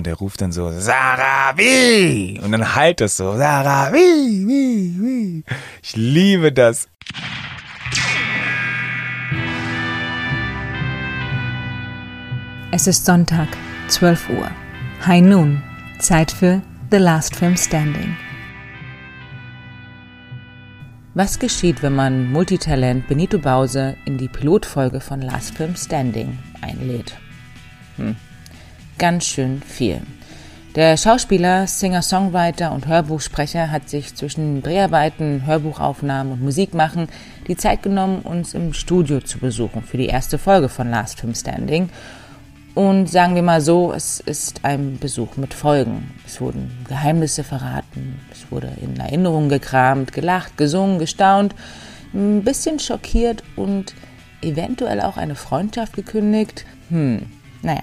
Und er ruft dann so, Sarah, wie? Und dann halt das so, Sarah, wie, wie, wie. Ich liebe das. Es ist Sonntag, 12 Uhr. High Noon. Zeit für The Last Film Standing. Was geschieht, wenn man Multitalent Benito Bause in die Pilotfolge von Last Film Standing einlädt? Hm. Ganz schön viel. Der Schauspieler, Singer, Songwriter und Hörbuchsprecher hat sich zwischen Dreharbeiten, Hörbuchaufnahmen und Musikmachen die Zeit genommen, uns im Studio zu besuchen für die erste Folge von Last Film Standing und sagen wir mal so, es ist ein Besuch mit Folgen. Es wurden Geheimnisse verraten, es wurde in Erinnerungen gekramt, gelacht, gesungen, gestaunt, ein bisschen schockiert und eventuell auch eine Freundschaft gekündigt. Hm, naja.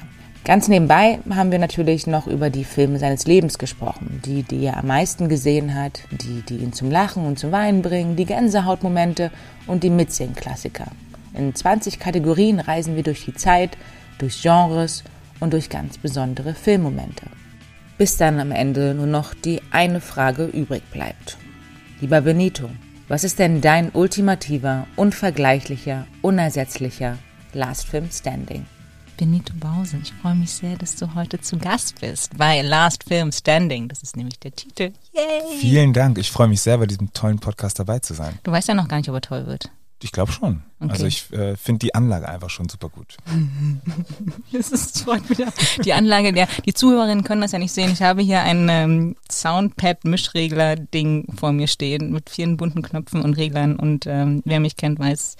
Ganz nebenbei haben wir natürlich noch über die Filme seines Lebens gesprochen, die, die er am meisten gesehen hat, die, die ihn zum Lachen und zum Weinen bringen, die Gänsehautmomente und die Mitsingen-Klassiker. In 20 Kategorien reisen wir durch die Zeit, durch Genres und durch ganz besondere Filmmomente. Bis dann am Ende nur noch die eine Frage übrig bleibt. Lieber Benito, was ist denn dein ultimativer, unvergleichlicher, unersetzlicher Last Film Standing? Benito Bause, ich freue mich sehr, dass du heute zu Gast bist bei Last Film Standing. Das ist nämlich der Titel. Yay! Vielen Dank. Ich freue mich sehr, bei diesem tollen Podcast dabei zu sein. Du weißt ja noch gar nicht, ob er toll wird. Ich glaube schon. Okay. Also ich äh, finde die Anlage einfach schon super gut. das ist freut mich. Die Anlage, der, die Zuhörerinnen können das ja nicht sehen. Ich habe hier ein ähm, Soundpad-Mischregler-Ding vor mir stehen mit vielen bunten Knöpfen und Reglern. Und ähm, wer mich kennt, weiß,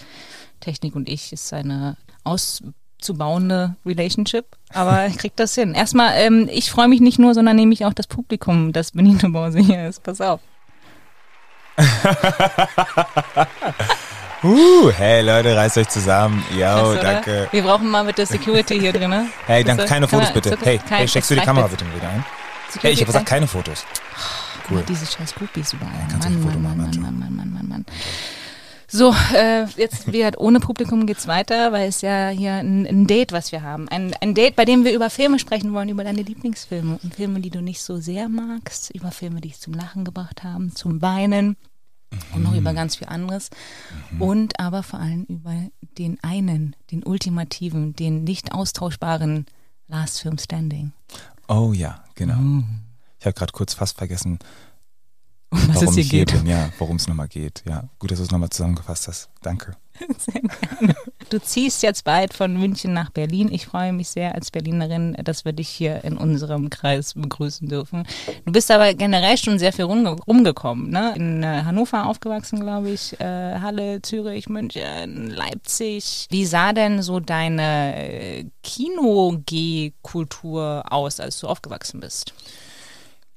Technik und ich ist eine auszubauende Relationship. Aber ich krieg das hin. Erstmal, ähm, ich freue mich nicht nur, sondern nehme ich auch das Publikum, das Benito Bause hier ist. Pass auf. Uh, hey Leute, reißt euch zusammen. Yo, danke. Wir brauchen mal mit der Security hier drin. Ne? Hey, danke, keine Fotos bitte. Hey, hey, steckst du die Kamera bitte wieder ein? Security hey, ich habe gesagt, keine Fotos. Cool. Diese scheiß Groupies überall. Ja, Mann, Mann, Mann, Mann, Mann, Mann, Mann, Mann, Mann. So, äh, jetzt halt ohne Publikum geht's weiter, weil es ja hier ein, ein, Date, was wir haben. Ein, ein Date, bei dem wir über Filme sprechen wollen, über deine Lieblingsfilme und Filme, die du nicht so sehr magst, über Filme, die dich zum Lachen gebracht haben, zum Weinen und noch über ganz viel anderes. Mhm. Und aber vor allem über den einen, den ultimativen, den nicht austauschbaren Last Film Standing. Oh ja, genau. Mhm. Ich habe gerade kurz fast vergessen, um was warum es hier geht. Bin. Ja, worum es nochmal geht. Ja, gut, dass du es nochmal zusammengefasst hast. Danke. Sehr gerne. Du ziehst jetzt bald von München nach Berlin. Ich freue mich sehr als Berlinerin, dass wir dich hier in unserem Kreis begrüßen dürfen. Du bist aber generell schon sehr viel rumgekommen. Ne? In äh, Hannover aufgewachsen, glaube ich, äh, Halle, Zürich, München, Leipzig. Wie sah denn so deine äh, Kino-G-Kultur aus, als du aufgewachsen bist?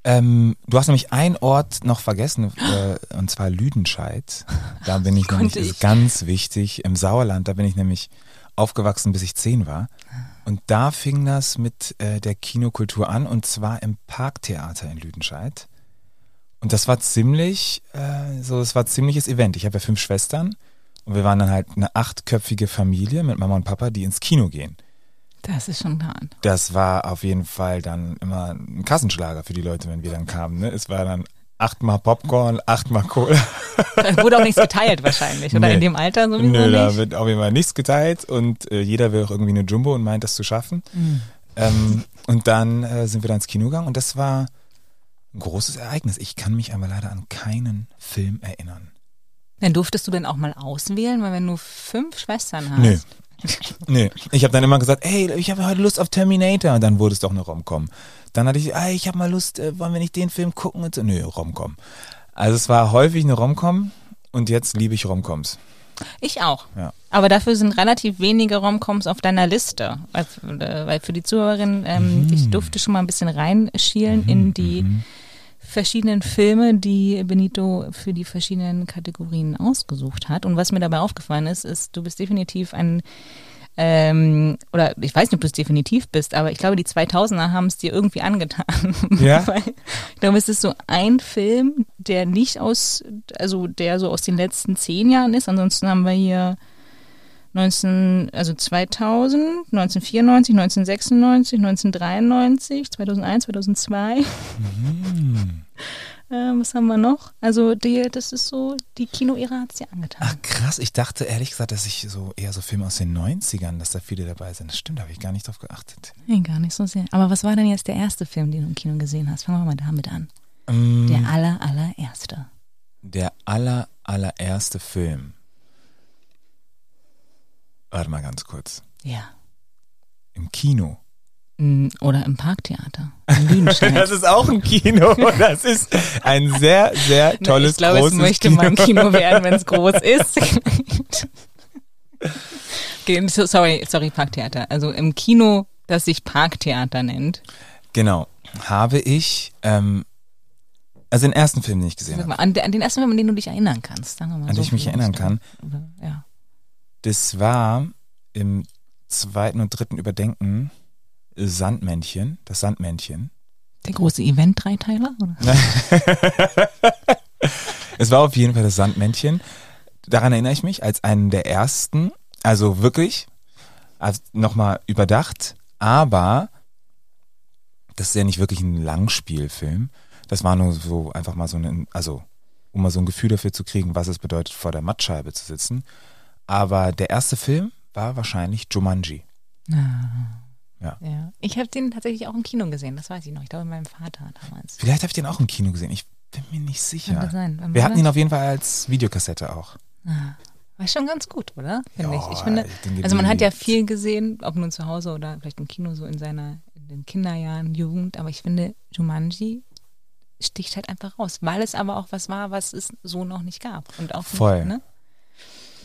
Ähm, du hast nämlich einen Ort noch vergessen, äh, und zwar Lüdenscheid. Da bin ich nämlich, ich. ist ganz wichtig, im Sauerland, da bin ich nämlich aufgewachsen, bis ich zehn war. Und da fing das mit äh, der Kinokultur an, und zwar im Parktheater in Lüdenscheid. Und das war ziemlich, äh, so, es war ziemliches Event. Ich habe ja fünf Schwestern und wir waren dann halt eine achtköpfige Familie mit Mama und Papa, die ins Kino gehen. Das ist schon hart. Das war auf jeden Fall dann immer ein Kassenschlager für die Leute, wenn wir dann kamen. Ne? Es war dann achtmal Popcorn, achtmal Cola. Da wurde auch nichts geteilt wahrscheinlich, oder nee. in dem Alter sowieso Nö, nicht? da wird auf jeden Fall nichts geteilt und äh, jeder will auch irgendwie eine Jumbo und meint, das zu schaffen. Mhm. Ähm, und dann äh, sind wir dann ins Kino gegangen und das war ein großes Ereignis. Ich kann mich aber leider an keinen Film erinnern. Dann durftest du denn auch mal auswählen, weil wenn du fünf Schwestern hast. Nö, nee, ich habe dann immer gesagt, hey, ich habe heute Lust auf Terminator und dann wurde es doch eine Romcom. Dann hatte ich, hey, ich habe mal Lust, äh, wollen wir nicht den Film gucken und so, nö, Romcom. Also es war häufig eine Romcom und jetzt liebe ich Romcoms. Ich auch. Ja. Aber dafür sind relativ wenige Romcoms auf deiner Liste. Weil, äh, weil für die Zuhörerin, ähm, mhm. ich durfte schon mal ein bisschen reinschielen mhm. in die mhm verschiedenen Filme, die Benito für die verschiedenen Kategorien ausgesucht hat. Und was mir dabei aufgefallen ist, ist, du bist definitiv ein ähm, oder ich weiß nicht, ob du es definitiv bist, aber ich glaube, die 2000er haben es dir irgendwie angetan. Ja. ich glaube, es ist so ein Film, der nicht aus, also der so aus den letzten zehn Jahren ist. Ansonsten haben wir hier 19, also 2000, 1994, 1996, 1993, 2001, 2002. Mhm. Äh, was haben wir noch? Also die, das ist so, die Kinoära hat es ja angetan. Ach krass, ich dachte ehrlich gesagt, dass ich so eher so Filme aus den 90ern, dass da viele dabei sind. Das stimmt, da habe ich gar nicht drauf geachtet. Nee, gar nicht so sehr. Aber was war denn jetzt der erste Film, den du im Kino gesehen hast? Fangen wir mal damit an. Um, der aller, allererste. Der aller, allererste Film. Warte mal ganz kurz. Ja. Im Kino. Mm, oder im Parktheater. das ist auch ein Kino. Das ist ein sehr, sehr tolles, ich glaube, großes es möchte Kino. mal ein Kino werden, wenn es groß ist. sorry, sorry, Parktheater. Also im Kino, das sich Parktheater nennt. Genau. Habe ich, ähm, also den ersten Film, den ich gesehen habe. An, den ersten Film, an den du dich erinnern kannst. Mal an so den ich mich erinnern kann. Ja. Das war im zweiten und dritten Überdenken Sandmännchen, das Sandmännchen. Der große Event-Dreiteiler? es war auf jeden Fall das Sandmännchen. Daran erinnere ich mich als einen der ersten, also wirklich, nochmal überdacht, aber das ist ja nicht wirklich ein Langspielfilm. Das war nur so einfach mal so ein, also um mal so ein Gefühl dafür zu kriegen, was es bedeutet, vor der Mattscheibe zu sitzen. Aber der erste Film war wahrscheinlich Jumanji. Ah. Ja. ja. Ich habe den tatsächlich auch im Kino gesehen, das weiß ich noch. Ich glaube, mit meinem Vater damals. Vielleicht habe ich den auch im Kino gesehen. Ich bin mir nicht sicher. Kann sein. Wann Wir hatten ihn auf jeden Fall als Videokassette auch. Ah. War schon ganz gut, oder? Finde ich. ich finde, also man hat ja viel gesehen, ob nun zu Hause oder vielleicht im Kino so in seiner in den Kinderjahren, Jugend, aber ich finde Jumanji sticht halt einfach raus, weil es aber auch was war, was es so noch nicht gab und auch Voll. Nicht, ne?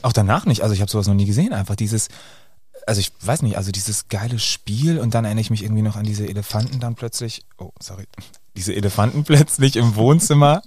Auch danach nicht. Also ich habe sowas noch nie gesehen. Einfach dieses also ich weiß nicht, also dieses geile Spiel und dann erinnere ich mich irgendwie noch an diese Elefanten dann plötzlich, oh, sorry, diese Elefanten plötzlich im Wohnzimmer.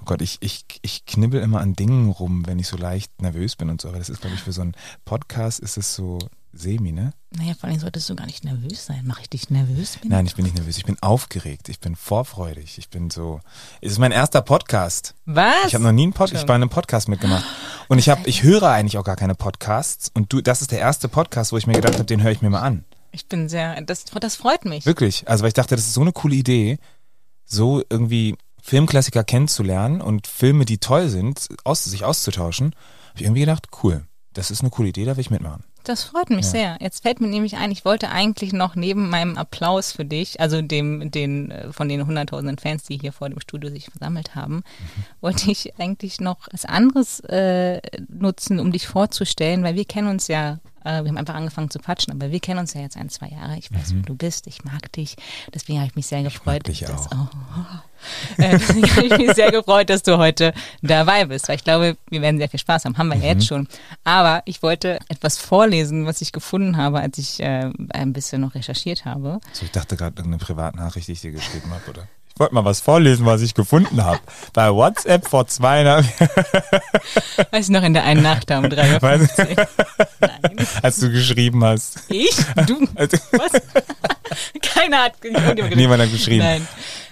Oh Gott, ich, ich, ich knibbel immer an Dingen rum, wenn ich so leicht nervös bin und so, aber das ist, glaube ich, für so einen Podcast ist es so semi, ne? Naja, vor allem solltest du gar nicht nervös sein. Mache ich dich nervös? Bin Nein, ich bin nicht nervös. Ich bin aufgeregt. Ich bin vorfreudig. Ich bin so. Es ist mein erster Podcast. Was? Ich habe noch nie einen Podcast. Ich bei einem Podcast mitgemacht. Und ich habe, ich höre eigentlich auch gar keine Podcasts. Und du, das ist der erste Podcast, wo ich mir gedacht habe, den höre ich mir mal an. Ich bin sehr. Das, das freut mich. Wirklich. Also weil ich dachte, das ist so eine coole Idee, so irgendwie Filmklassiker kennenzulernen und Filme, die toll sind, aus, sich auszutauschen. Habe ich irgendwie gedacht, cool. Das ist eine coole Idee, da will ich mitmachen. Das freut mich ja. sehr. Jetzt fällt mir nämlich ein, ich wollte eigentlich noch neben meinem Applaus für dich, also dem, den, äh, von den hunderttausenden Fans, die hier vor dem Studio sich versammelt haben, mhm. wollte ich eigentlich noch was anderes äh, nutzen, um dich vorzustellen, weil wir kennen uns ja äh, wir haben einfach angefangen zu quatschen, aber wir kennen uns ja jetzt ein, zwei Jahre. Ich weiß, mhm. wer du bist. Ich mag dich. Deswegen habe ich mich sehr gefreut. Ich mag dich dass, auch. Oh, äh, deswegen habe ich mich sehr gefreut, dass du heute dabei bist, weil ich glaube, wir werden sehr viel Spaß haben. Haben wir mhm. ja jetzt schon. Aber ich wollte etwas vorlesen, was ich gefunden habe, als ich äh, ein bisschen noch recherchiert habe. So, ich dachte gerade irgendeine Privatnachricht, die ich dir geschrieben habe, oder? Ich wollte mal was vorlesen, was ich gefunden habe. Bei WhatsApp vor zweieinhalb Weiß ich noch in der einen Nacht um 3.15 Uhr. Nein. Als du geschrieben hast. Ich? Du? Also was? Keiner hat Niemand hat geschrieben. Nein.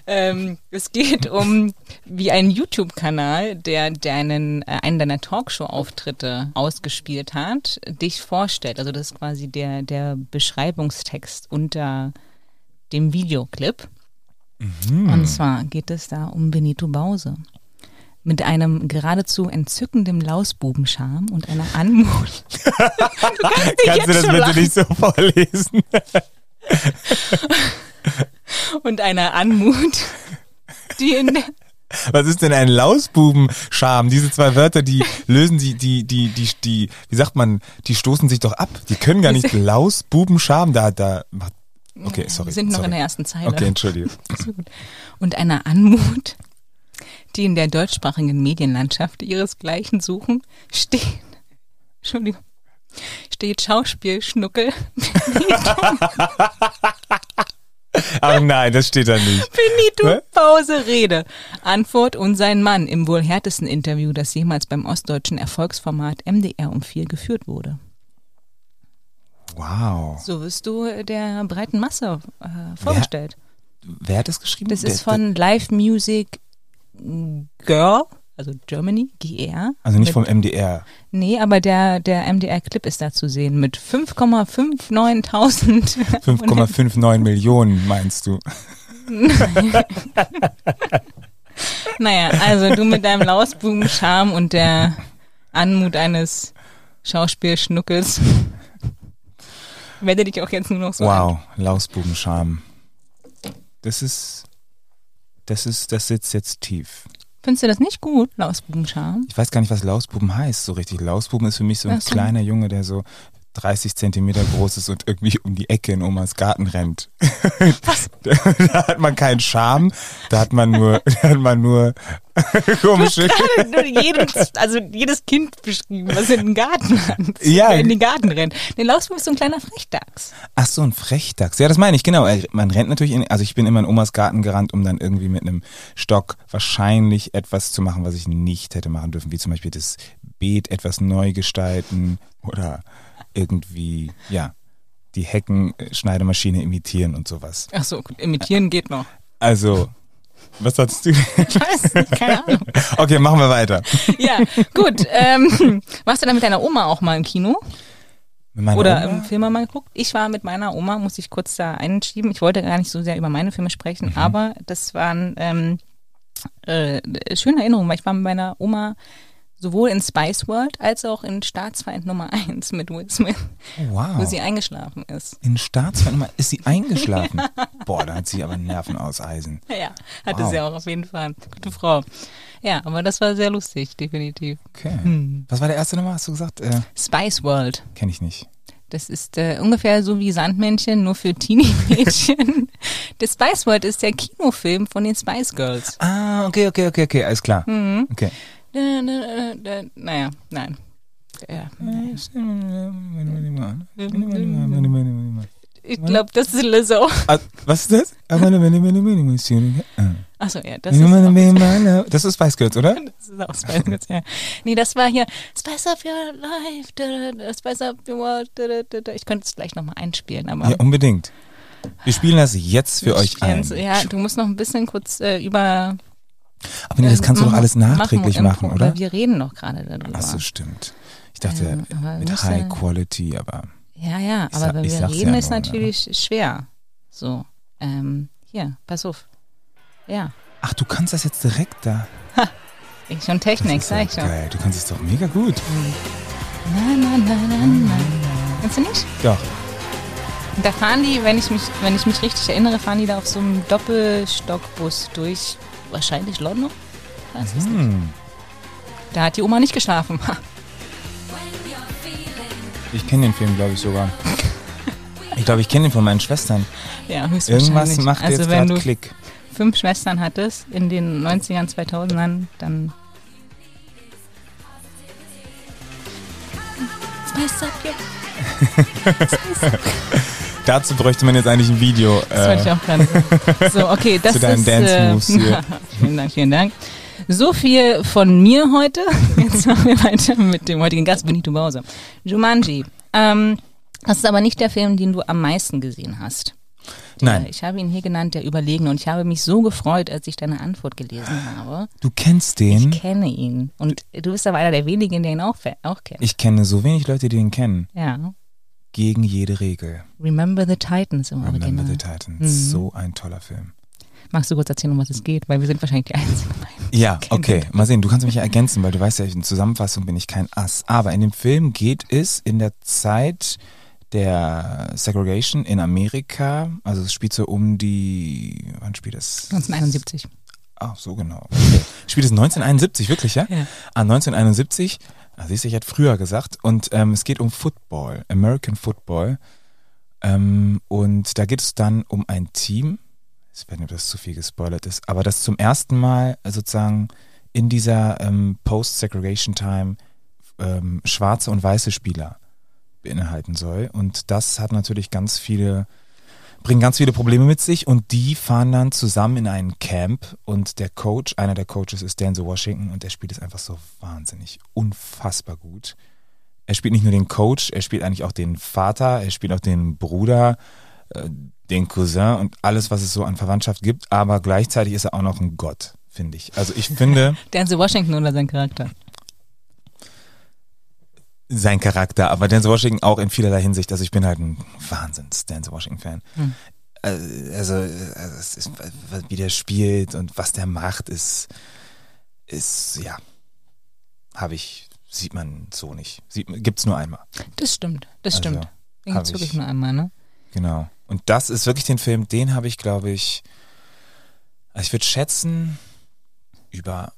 Ähm, es geht um wie ein YouTube-Kanal, der deinen, äh, einen deiner Talkshow-Auftritte ausgespielt hat, dich vorstellt. Also das ist quasi der, der Beschreibungstext unter dem Videoclip. Mhm. Und zwar geht es da um Benito Bause. Mit einem geradezu entzückenden Lausbubenscharm und einer Anmut. du kannst, kannst du das bitte lachen. nicht so vorlesen? und einer Anmut, die in der was ist denn ein Lausbubenscharm? Diese zwei Wörter, die lösen die, die, die, die, die, wie sagt man, die stoßen sich doch ab. Die können gar nicht Lausbubenscharm, da, da macht Okay, sorry. Wir sind noch sorry. in der ersten Zeile. Okay, entschuldige. Und einer Anmut, die in der deutschsprachigen Medienlandschaft ihresgleichen suchen, steht, Entschuldigung, steht Schauspielschnuckel. Ach nein, das steht da nicht. Benito, Pause, Rede. Antwort und sein Mann im wohl härtesten Interview, das jemals beim ostdeutschen Erfolgsformat MDR um vier geführt wurde. Wow. So wirst du der breiten Masse äh, vorgestellt. Wer, wer, hat das geschrieben? Das ist von Live Music Girl. also Germany, GR. Also nicht vom MDR. Nee, aber der, der MDR-Clip ist da zu sehen mit 5,59.000. 5,59 Millionen meinst du? naja, also du mit deinem Lausbuben-Charme und der Anmut eines Schauspielschnuckels werde dich auch jetzt nur noch so Wow, Lausbubenscham. Das ist, das ist, das sitzt jetzt tief. Findest du das nicht gut, Lausbubenscham? Ich weiß gar nicht, was Lausbuben heißt so richtig. Lausbuben ist für mich so ein kleiner Junge, der so 30 Zentimeter groß ist und irgendwie um die Ecke in Omas Garten rennt. Was? da hat man keinen Charme, da hat man nur, da hat man nur komische. Nur jedes, also jedes Kind beschrieben, was in den Garten hat, ja. in den Garten rennt. Der Lausbuben ist so ein kleiner Frechdachs. Ach so, ein Frechdachs. Ja, das meine ich, genau. Man rennt natürlich in, also ich bin immer in Omas Garten gerannt, um dann irgendwie mit einem Stock wahrscheinlich etwas zu machen, was ich nicht hätte machen dürfen, wie zum Beispiel das Beet etwas neu gestalten oder irgendwie, ja, die Heckenschneidemaschine imitieren und sowas. Ach so, imitieren geht noch. Also, was hattest du? Ich weiß nicht, keine Ahnung. Okay, machen wir weiter. Ja, gut. Ähm, warst du dann mit deiner Oma auch mal im Kino? Oder Oma? im Filme mal geguckt? Ich war mit meiner Oma, muss ich kurz da einschieben. Ich wollte gar nicht so sehr über meine Filme sprechen, mhm. aber das waren ähm, äh, schöne Erinnerungen, weil ich war mit meiner Oma sowohl in Spice World als auch in Staatsfeind Nummer 1 mit Will Smith, oh, wow. wo sie eingeschlafen ist. In Staatsfeind Nummer ist sie eingeschlafen? ja. Boah, da hat sie aber Nerven aus Eisen. Ja, hatte wow. sie auch auf jeden Fall. Gute Frau. Ja, aber das war sehr lustig, definitiv. Okay. Hm. Was war der erste Nummer, hast du gesagt? Äh, Spice World. Kenn ich nicht. Das ist äh, ungefähr so wie Sandmännchen, nur für Teenie-Mädchen. der Spice World ist der Kinofilm von den Spice Girls. Ah, okay, okay, okay, okay, alles klar. Mhm. Okay. Naja, nein. Ja. Ich glaube, das ist Lizzo. Ah, was ist das? Achso, ja, das ist, das ist Spice Girls, oder? Das ist auch Spice Girls, ja. Nee, das war hier Spice Up Your Life, Spice Up Your World. Ich könnte es gleich nochmal einspielen. Aber ja, unbedingt. Wir spielen das jetzt für euch ein. Ja, du musst noch ein bisschen kurz äh, über aber nee, das kannst du doch alles nachträglich machen, machen oder? Wir reden noch gerade darüber. Ach so, stimmt. Ich dachte ähm, mit High Quality, aber. Ja, ja, aber wenn wir reden, ja ist nur, natürlich oder? schwer. So, ähm, hier, pass auf. Ja. Ach, du kannst das jetzt direkt da. Ha, ich schon Technik, sag ich schon. Geil, du kannst es doch mega gut. Nein, nein, nein, nein, nein. Kannst du nicht? Doch. Da fahren die, wenn ich mich, wenn ich mich richtig erinnere, fahren die da auf so einem Doppelstockbus durch wahrscheinlich London. Hm. Da hat die Oma nicht geschlafen. Ich kenne den Film, glaube ich, sogar. Ich glaube, ich kenne ihn von meinen Schwestern. Ja. Irgendwas macht also, jetzt gerade Klick. fünf Schwestern hattest in den 90ern, 2000ern, dann... Spice up your... Spice up. Dazu bräuchte man jetzt eigentlich ein Video. Das wollte ich auch gerade sagen. So, okay, das Zu deinen ist... Dance-Moves äh, hier. vielen Dank, vielen Dank. So viel von mir heute. Jetzt machen wir weiter mit dem heutigen Gast, Benito Bowser. Jumanji. Ähm, das ist aber nicht der Film, den du am meisten gesehen hast. Der, Nein. Ich habe ihn hier genannt, der Überlegen. Und ich habe mich so gefreut, als ich deine Antwort gelesen habe. Du kennst den? Ich kenne ihn. Und du bist aber einer der wenigen, der ihn auch, auch kennt. Ich kenne so wenig Leute, die ihn kennen. Ja gegen jede Regel. Remember the Titans im Remember Original. the Titans. Mhm. So ein toller Film. Magst du kurz erzählen, um was es geht? Weil wir sind wahrscheinlich die Einzigen. Ja, okay. Mal sehen, du kannst mich ja ergänzen, weil du weißt ja, in Zusammenfassung bin ich kein Ass. Aber in dem Film geht es in der Zeit der Segregation in Amerika. Also es spielt so um die, wann spielt es? 1971. Ach, so genau. Okay. Spielt es 1971, wirklich, ja? Ja. Ah, 1971 Ah, siehst du, ich hatte früher gesagt. Und ähm, es geht um Football, American Football. Ähm, und da geht es dann um ein Team. Ich weiß nicht, ob das zu viel gespoilert ist, aber das zum ersten Mal sozusagen in dieser ähm, Post-Segregation Time ähm, schwarze und weiße Spieler beinhalten soll. Und das hat natürlich ganz viele bringen ganz viele Probleme mit sich und die fahren dann zusammen in einen Camp und der Coach, einer der Coaches ist Denzel Washington und der spielt es einfach so wahnsinnig, unfassbar gut. Er spielt nicht nur den Coach, er spielt eigentlich auch den Vater, er spielt auch den Bruder, äh, den Cousin und alles, was es so an Verwandtschaft gibt, aber gleichzeitig ist er auch noch ein Gott finde ich. Also ich finde. Denzel Washington oder sein Charakter? Sein Charakter, aber Denzel Washington auch in vielerlei Hinsicht. Also ich bin halt ein Wahnsinns Denzel Washington-Fan. Hm. Also, also ist, wie der spielt und was der macht, ist, ist ja, habe ich, sieht man so nicht. Gibt es nur einmal. Das stimmt, das also, stimmt. Den gibt es wirklich nur einmal, ne? Genau. Und das ist wirklich den Film, den habe ich, glaube ich, also ich würde schätzen, über,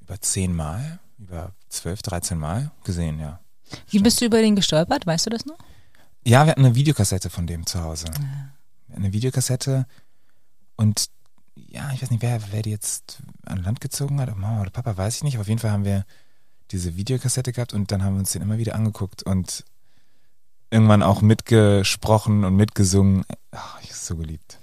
über zehn Mal, über zwölf, dreizehn Mal gesehen, ja. Wie bist du über den gestolpert? Weißt du das noch? Ja, wir hatten eine Videokassette von dem zu Hause. Ja. Eine Videokassette und ja, ich weiß nicht, wer, wer die jetzt an Land gezogen hat, Mama oder Papa, weiß ich nicht. Aber auf jeden Fall haben wir diese Videokassette gehabt und dann haben wir uns den immer wieder angeguckt und irgendwann auch mitgesprochen und mitgesungen. Ach, ich es so geliebt.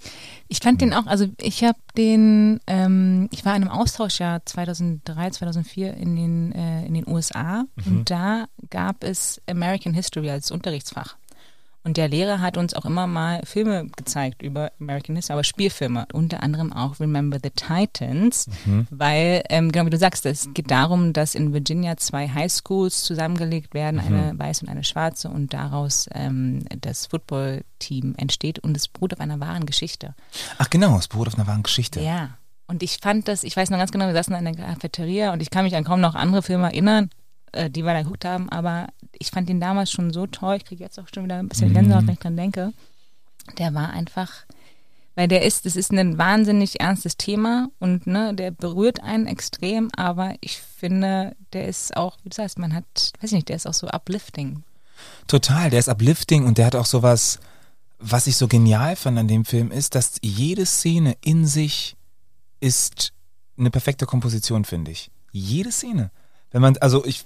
Ich fand den auch, also ich habe den, ähm, ich war in einem Austauschjahr 2003, 2004 in den, äh, in den USA mhm. und da gab es American History als Unterrichtsfach. Und der Lehrer hat uns auch immer mal Filme gezeigt über American History, aber Spielfilme, unter anderem auch Remember the Titans, mhm. weil, ähm, genau wie du sagst, es geht darum, dass in Virginia zwei Highschools zusammengelegt werden, mhm. eine weiße und eine schwarze, und daraus ähm, das Footballteam entsteht und es beruht auf einer wahren Geschichte. Ach genau, es beruht auf einer wahren Geschichte. Ja. Und ich fand das, ich weiß noch ganz genau, wir saßen in einer Cafeteria und ich kann mich an kaum noch andere Filme erinnern, äh, die wir da geguckt haben, aber ich fand ihn damals schon so toll. Ich kriege jetzt auch schon wieder ein bisschen Gänsehaut, wenn ich dran denke. Der war einfach, weil der ist, das ist ein wahnsinnig ernstes Thema und ne, der berührt einen extrem, aber ich finde, der ist auch, wie du sagst, man hat, weiß ich nicht, der ist auch so uplifting. Total, der ist uplifting und der hat auch sowas, was ich so genial fand an dem Film ist, dass jede Szene in sich ist eine perfekte Komposition, finde ich. Jede Szene. Wenn man, also ich,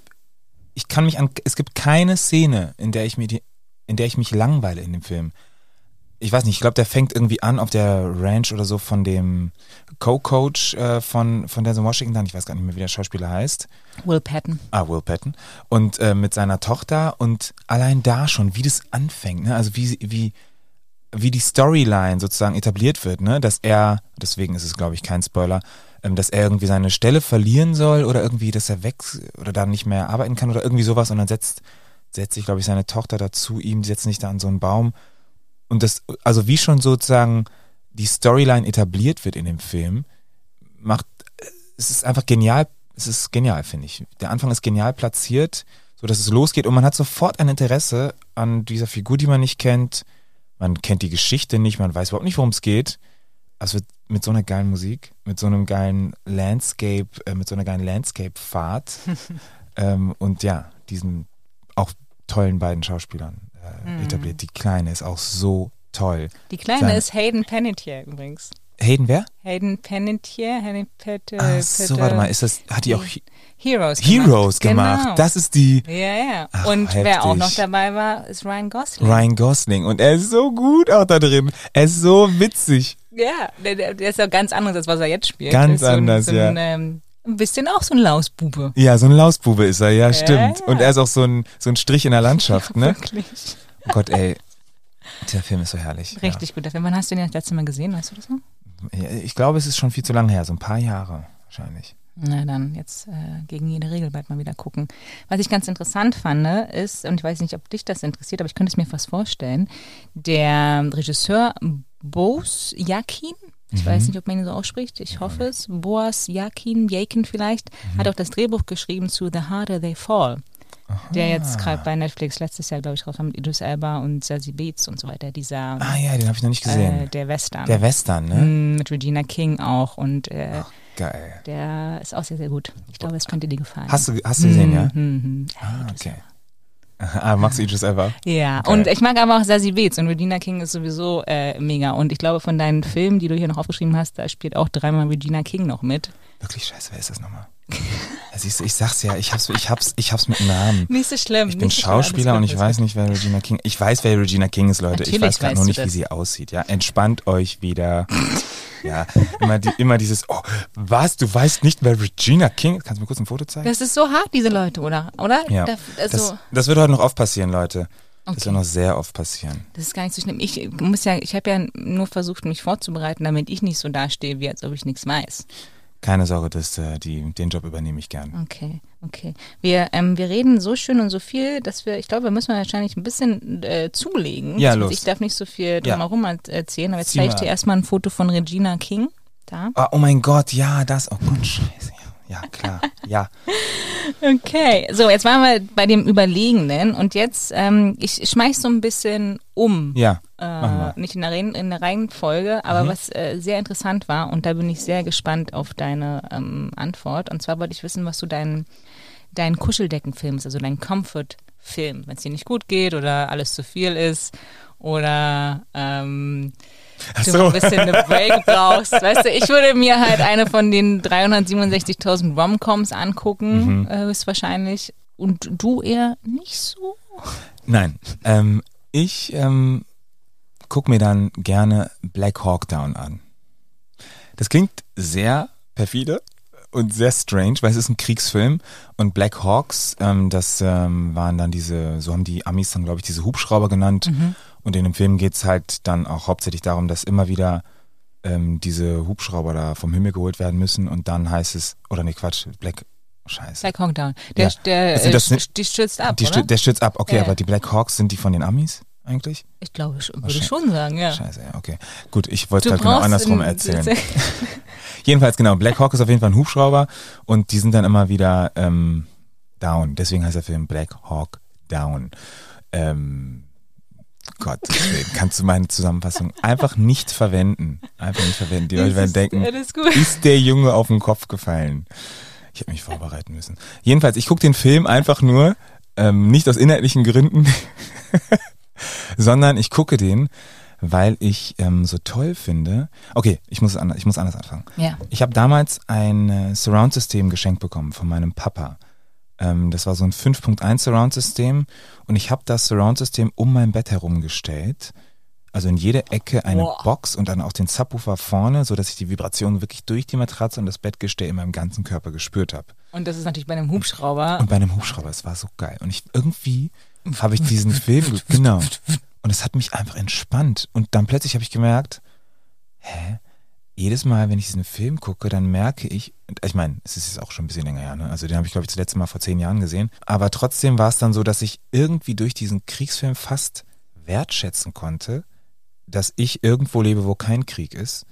ich kann mich an, es gibt keine Szene, in der ich mir die, in der ich mich langweile in dem Film. Ich weiß nicht, ich glaube, der fängt irgendwie an auf der Ranch oder so von dem Co-Coach äh, von, von Denzel Washington, ich weiß gar nicht mehr, wie der Schauspieler heißt. Will Patton. Ah, Will Patton. Und äh, mit seiner Tochter und allein da schon, wie das anfängt, ne? Also wie, wie, wie die Storyline sozusagen etabliert wird, ne? Dass er, deswegen ist es, glaube ich, kein Spoiler, dass er irgendwie seine Stelle verlieren soll oder irgendwie, dass er weg oder da nicht mehr arbeiten kann oder irgendwie sowas und dann setzt, setzt sich, glaube ich, seine Tochter dazu ihm, die setzt sich da an so einen Baum. Und das, also wie schon sozusagen die Storyline etabliert wird in dem Film, macht, es ist einfach genial, es ist genial, finde ich. Der Anfang ist genial platziert, so dass es losgeht und man hat sofort ein Interesse an dieser Figur, die man nicht kennt. Man kennt die Geschichte nicht, man weiß überhaupt nicht, worum es geht. Also mit so einer geilen Musik, mit so einem geilen Landscape, äh, mit so einer geilen Landscape-Fahrt ähm, und ja, diesen auch tollen beiden Schauspielern äh, mm. etabliert. Die Kleine ist auch so toll. Die Kleine Seine, ist Hayden Panettiere übrigens. Hayden wer? Hayden Panettiere, Hayden Pet, Ach so, warte mal, ist das, hat die auch Heroes gemacht? Heroes gemacht, genau. das ist die. Ja, ja. Ach, und heftig. wer auch noch dabei war, ist Ryan Gosling. Ryan Gosling und er ist so gut auch da drin. Er ist so witzig. Ja, der, der ist ja ganz anders, als was er jetzt spielt. Ganz so anders, ein, so ein, ja. Ähm, ein bisschen auch so ein Lausbube. Ja, so ein Lausbube ist er, ja, ja stimmt. Ja. Und er ist auch so ein, so ein Strich in der Landschaft, ne? Wirklich. Oh Gott, ey. Der Film ist so herrlich. Richtig ja. gut. Film. Wann hast du den das letzte Mal gesehen? Weißt du das noch? Ich glaube, es ist schon viel zu lange her, so ein paar Jahre wahrscheinlich. Na dann, jetzt äh, gegen jede Regel bald mal wieder gucken. Was ich ganz interessant fand, ist, und ich weiß nicht, ob dich das interessiert, aber ich könnte es mir fast vorstellen, der Regisseur Boas Yakin, ich mhm. weiß nicht, ob man ihn so ausspricht, ich hoffe es, Boas Yakin, Yakin vielleicht, mhm. hat auch das Drehbuch geschrieben zu The Harder They Fall. Aha. Der jetzt gerade bei Netflix letztes Jahr, glaube ich, rauskam mit Idris Elba und Zazie Beetz und so weiter. Dieser. Ah ja, den habe ich noch nicht gesehen. Äh, der Western. Der Western, ne? Mm, mit Regina King auch und äh, Ach, geil. Der ist auch sehr, sehr gut. Ich glaube, es könnte dir gefallen. Hast du, hast du gesehen, mhm, ja? Mhm. Ah, okay. Ah, magst du Idris Elba? Ja, okay. und ich mag aber auch Zazie Beetz und Regina King ist sowieso äh, mega. Und ich glaube, von deinen Filmen, die du hier noch aufgeschrieben hast, da spielt auch dreimal Regina King noch mit. Wirklich scheiße, wer ist das nochmal? Siehst du, ich sag's ja, ich hab's, ich hab's, ich hab's mit Namen. Nicht so schlimm. Ich bin Schauspieler schlimm, und ich weiß nicht, wer Regina King. Ich weiß, wer Regina King ist, Leute. Natürlich ich weiß gerade noch nicht, wie sie aussieht. Ja, entspannt euch wieder. ja, immer, die, immer dieses. Oh, was? Du weißt nicht, wer Regina King? ist? Kannst du mir kurz ein Foto zeigen? Das ist so hart, diese Leute, oder? Oder? Ja. Da, also das, das wird heute noch oft passieren, Leute. Okay. Das wird noch sehr oft passieren. Das ist gar nicht so schlimm. Ich muss ja, ich habe ja nur versucht, mich vorzubereiten, damit ich nicht so dastehe, wie als ob ich nichts weiß. Keine Sorge, das, äh, die, den Job übernehme ich gern. Okay, okay. Wir, ähm, wir reden so schön und so viel, dass wir, ich glaube, wir müssen wahrscheinlich ein bisschen äh, zulegen. Ja, los. Ich darf nicht so viel drumherum ja. erzählen, aber jetzt zeige ich dir erstmal ein Foto von Regina King. Da. Oh, oh mein Gott, ja, das. Oh Gott, scheiße. Ja, klar, ja. Okay, so jetzt waren wir bei dem Überlegenen und jetzt, ähm, ich schmeiß so ein bisschen um. Ja. Äh, nicht in der, Reihen, in der Reihenfolge, aber mhm. was äh, sehr interessant war und da bin ich sehr gespannt auf deine ähm, Antwort. Und zwar wollte ich wissen, was du deinen dein Kuscheldeckenfilm ist, also dein Comfort-Film, wenn es dir nicht gut geht oder alles zu viel ist oder ähm, du so. ein bisschen eine Break brauchst. Weißt du, ich würde mir halt eine von den 367.000 Romcoms angucken, mhm. äh, höchstwahrscheinlich. Und du eher nicht so? Nein. Ähm, ich ähm, gucke mir dann gerne Black Hawk Down an. Das klingt sehr perfide und sehr strange, weil es ist ein Kriegsfilm und Black Hawks, ähm, das ähm, waren dann diese, so haben die Amis dann glaube ich diese Hubschrauber genannt mhm. Und in dem Film geht's halt dann auch hauptsächlich darum, dass immer wieder ähm, diese Hubschrauber da vom Himmel geholt werden müssen und dann heißt es, oder nee Quatsch, Black Scheiße. Black Hawk Down. Der, ja. der, also das, äh, die stürzt ab, die oder? Der stürzt ab, okay, ja, aber die Black Hawks, sind die von den Amis? eigentlich? Ich glaube, würde ich schon sagen, ja. Scheiße, ja, okay. Gut, ich wollte es halt genau andersrum erzählen. Jedenfalls, genau, Black Hawk ist auf jeden Fall ein Hubschrauber und die sind dann immer wieder ähm, down. Deswegen heißt der Film Black Hawk Down. Ähm, Gott, kannst du meine Zusammenfassung einfach nicht verwenden. Einfach nicht verwenden. Die Leute werden denken, ist, ist der Junge auf den Kopf gefallen? Ich habe mich vorbereiten müssen. Jedenfalls, ich gucke den Film einfach nur, ähm, nicht aus inhaltlichen Gründen, sondern ich gucke den, weil ich ähm, so toll finde. Okay, ich muss, anders, ich muss anders anfangen. Ja. Ich habe damals ein äh, Surround-System geschenkt bekommen von meinem Papa. Ähm, das war so ein 5.1 Surround-System und ich habe das Surround-System um mein Bett herumgestellt. Also in jede Ecke eine Boah. Box und dann auch den Subwoofer vorne, so dass ich die Vibration wirklich durch die Matratze und das Bettgestell in meinem ganzen Körper gespürt habe. Und das ist natürlich bei einem Hubschrauber. Und bei einem Hubschrauber, es war so geil. Und ich irgendwie habe ich diesen Film, genau. Und es hat mich einfach entspannt. Und dann plötzlich habe ich gemerkt, hä? Jedes Mal, wenn ich diesen Film gucke, dann merke ich, ich meine, es ist jetzt auch schon ein bisschen länger her, ne? Also den habe ich, glaube ich, zuletzt Mal vor zehn Jahren gesehen. Aber trotzdem war es dann so, dass ich irgendwie durch diesen Kriegsfilm fast wertschätzen konnte, dass ich irgendwo lebe, wo kein Krieg ist.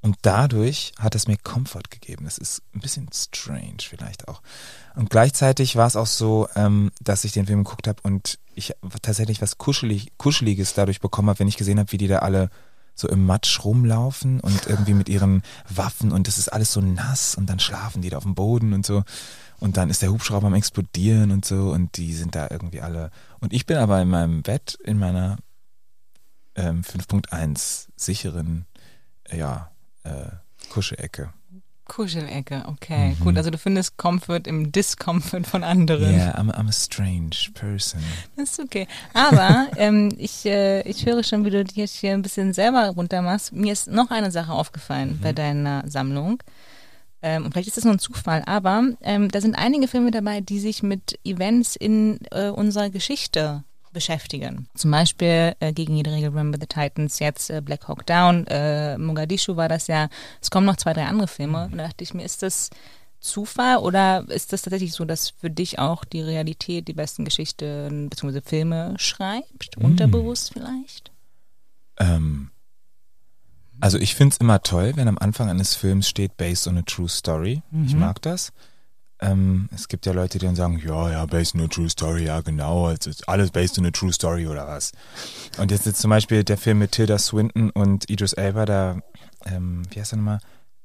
Und dadurch hat es mir Komfort gegeben. Das ist ein bisschen strange vielleicht auch. Und gleichzeitig war es auch so, ähm, dass ich den Film geguckt habe und ich tatsächlich was Kuschelig, Kuscheliges dadurch bekommen habe, wenn ich gesehen habe, wie die da alle so im Matsch rumlaufen und irgendwie mit ihren Waffen und das ist alles so nass und dann schlafen die da auf dem Boden und so. Und dann ist der Hubschrauber am explodieren und so und die sind da irgendwie alle. Und ich bin aber in meinem Bett in meiner ähm, 5.1 sicheren, ja, äh, Kuschelecke. Kuschelecke, okay. Mhm. Gut, also du findest Comfort im Discomfort von anderen. Yeah, I'm, I'm a strange person. Das ist okay. Aber ähm, ich, äh, ich höre schon, wie du dich hier ein bisschen selber runtermachst. Mir ist noch eine Sache aufgefallen mhm. bei deiner Sammlung. Ähm, und vielleicht ist das nur ein Zufall, aber ähm, da sind einige Filme dabei, die sich mit Events in äh, unserer Geschichte beschäftigen. Zum Beispiel äh, gegen jede Regel Remember the Titans, jetzt äh, Black Hawk Down, äh, Mogadischu war das ja. Es kommen noch zwei, drei andere Filme. Mhm. Und da dachte ich mir, ist das Zufall oder ist das tatsächlich so, dass für dich auch die Realität die besten Geschichten bzw. Filme schreibt? Mhm. Unterbewusst vielleicht? Ähm, also ich finde es immer toll, wenn am Anfang eines Films steht, based on a true story. Mhm. Ich mag das. Ähm, es gibt ja Leute, die dann sagen, ja, ja, based on a true story, ja genau, es ist alles based on a true story oder was. Und jetzt ist zum Beispiel der Film mit Tilda Swinton und Idris Elba, da, ähm, wie heißt der nochmal?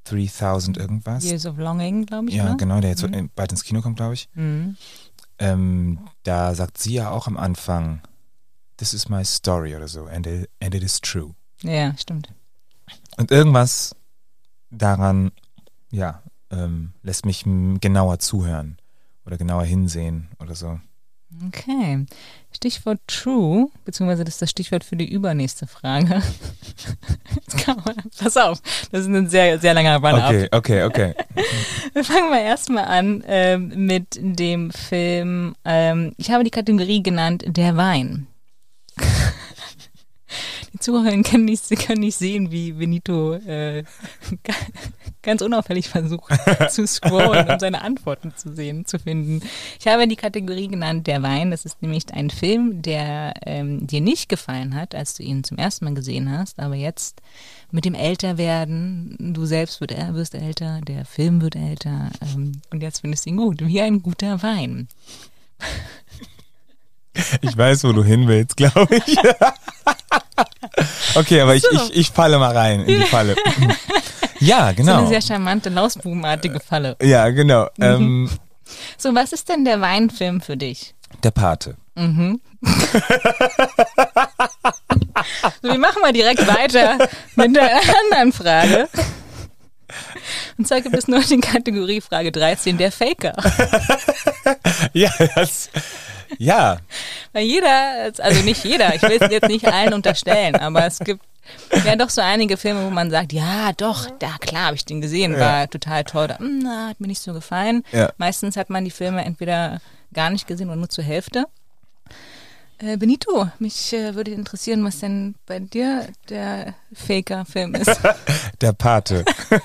3000 irgendwas. Years of Longing, glaube ich. Ja, ne? genau, der jetzt mhm. bald ins Kino kommt, glaube ich. Mhm. Ähm, da sagt sie ja auch am Anfang, this is my story oder so, and it, and it is true. Ja, stimmt. Und irgendwas daran, ja, ähm, lässt mich genauer zuhören oder genauer hinsehen oder so. Okay. Stichwort True, beziehungsweise das ist das Stichwort für die übernächste Frage. Man, pass auf, das ist ein sehr, sehr langer run Okay, okay, okay. Wir fangen mal erstmal an ähm, mit dem Film. Ähm, ich habe die Kategorie genannt Der Wein. Die Zuhörerinnen können nicht, können nicht sehen, wie Benito äh, ganz unauffällig versucht zu scrollen, um seine Antworten zu sehen, zu finden. Ich habe die Kategorie genannt Der Wein. Das ist nämlich ein Film, der ähm, dir nicht gefallen hat, als du ihn zum ersten Mal gesehen hast, aber jetzt mit dem Älterwerden, du selbst wird, wirst älter, der Film wird älter ähm, und jetzt findest du ihn gut, wie ein guter Wein. Ich weiß, wo du hin willst, glaube ich. okay, aber ich, ich, ich falle mal rein in die Falle. Ja, genau. So eine sehr charmante, lausbubenartige Falle. Ja, genau. Mhm. Ähm, so, was ist denn der Weinfilm für dich? Der Pate. Mhm. so, wir machen mal direkt weiter mit der anderen Frage. Und zwar gibt es nur die Kategorie Frage 13, der Faker. ja, das, ja. Weil jeder, also nicht jeder, ich will es jetzt nicht allen unterstellen, aber es gibt ja doch so einige Filme, wo man sagt, ja, doch, da klar habe ich den gesehen, war ja. total toll, da, hm, na, hat mir nicht so gefallen. Ja. Meistens hat man die Filme entweder gar nicht gesehen oder nur zur Hälfte. Äh, Benito, mich äh, würde interessieren, was denn bei dir der Faker-Film ist. der Pate.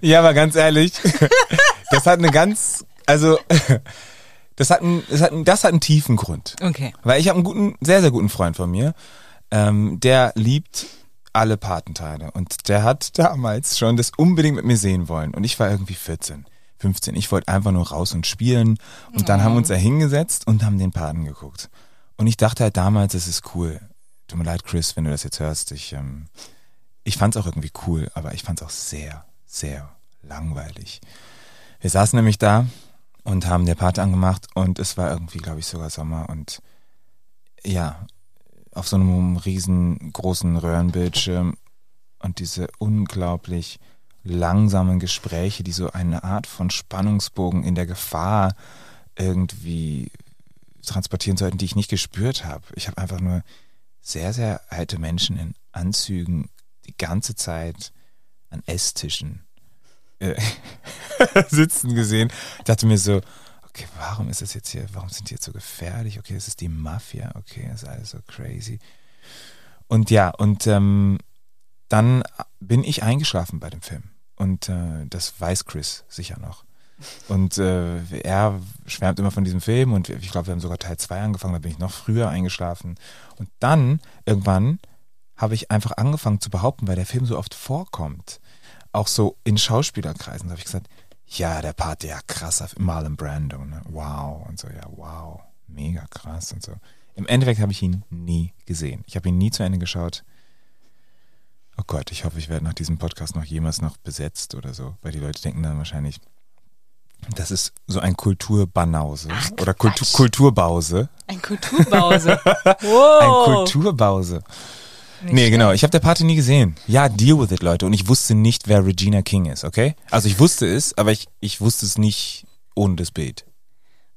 ja, aber ganz ehrlich, das hat eine ganz, also das hat, einen, das, hat einen, das hat einen tiefen Grund. Okay. Weil ich habe einen guten, sehr, sehr guten Freund von mir, ähm, der liebt alle Patenteile. Und der hat damals schon das unbedingt mit mir sehen wollen. Und ich war irgendwie 14, 15. Ich wollte einfach nur raus und spielen. Und dann haben wir uns da hingesetzt und haben den Paten geguckt. Und ich dachte halt damals, es ist cool. Tut mir leid, Chris, wenn du das jetzt hörst. Ich, ähm, ich fand es auch irgendwie cool, aber ich fand es auch sehr, sehr langweilig. Wir saßen nämlich da und haben der Party angemacht und es war irgendwie, glaube ich, sogar Sommer und ja, auf so einem riesengroßen Röhrenbildschirm und diese unglaublich langsamen Gespräche, die so eine Art von Spannungsbogen in der Gefahr irgendwie transportieren sollten, die ich nicht gespürt habe. Ich habe einfach nur sehr, sehr alte Menschen in Anzügen die ganze Zeit an Esstischen äh, sitzen gesehen. Ich dachte mir so, okay, warum ist das jetzt hier, warum sind die jetzt so gefährlich? Okay, das ist die Mafia, okay, das ist alles so crazy. Und ja, und ähm, dann bin ich eingeschlafen bei dem Film. Und äh, das weiß Chris sicher noch. Und äh, er schwärmt immer von diesem Film und ich glaube, wir haben sogar Teil 2 angefangen, da bin ich noch früher eingeschlafen. Und dann, irgendwann, habe ich einfach angefangen zu behaupten, weil der Film so oft vorkommt, auch so in Schauspielerkreisen, habe ich gesagt, ja, der Part, ja, krass auf Marlon Brando, ne? wow, und so, ja, wow, mega krass und so. Im Endeffekt habe ich ihn nie gesehen. Ich habe ihn nie zu Ende geschaut. Oh Gott, ich hoffe, ich werde nach diesem Podcast noch jemals noch besetzt oder so, weil die Leute denken dann wahrscheinlich, das ist so ein Kulturbanause Ach, oder Kultur, Kulturbause. Ein Kulturbause. Wow. ein Kulturbause. Nicht nee, genau. Ich habe der Party nie gesehen. Ja, deal with it, Leute. Und ich wusste nicht, wer Regina King ist, okay? Also ich wusste es, aber ich, ich wusste es nicht ohne das Bild.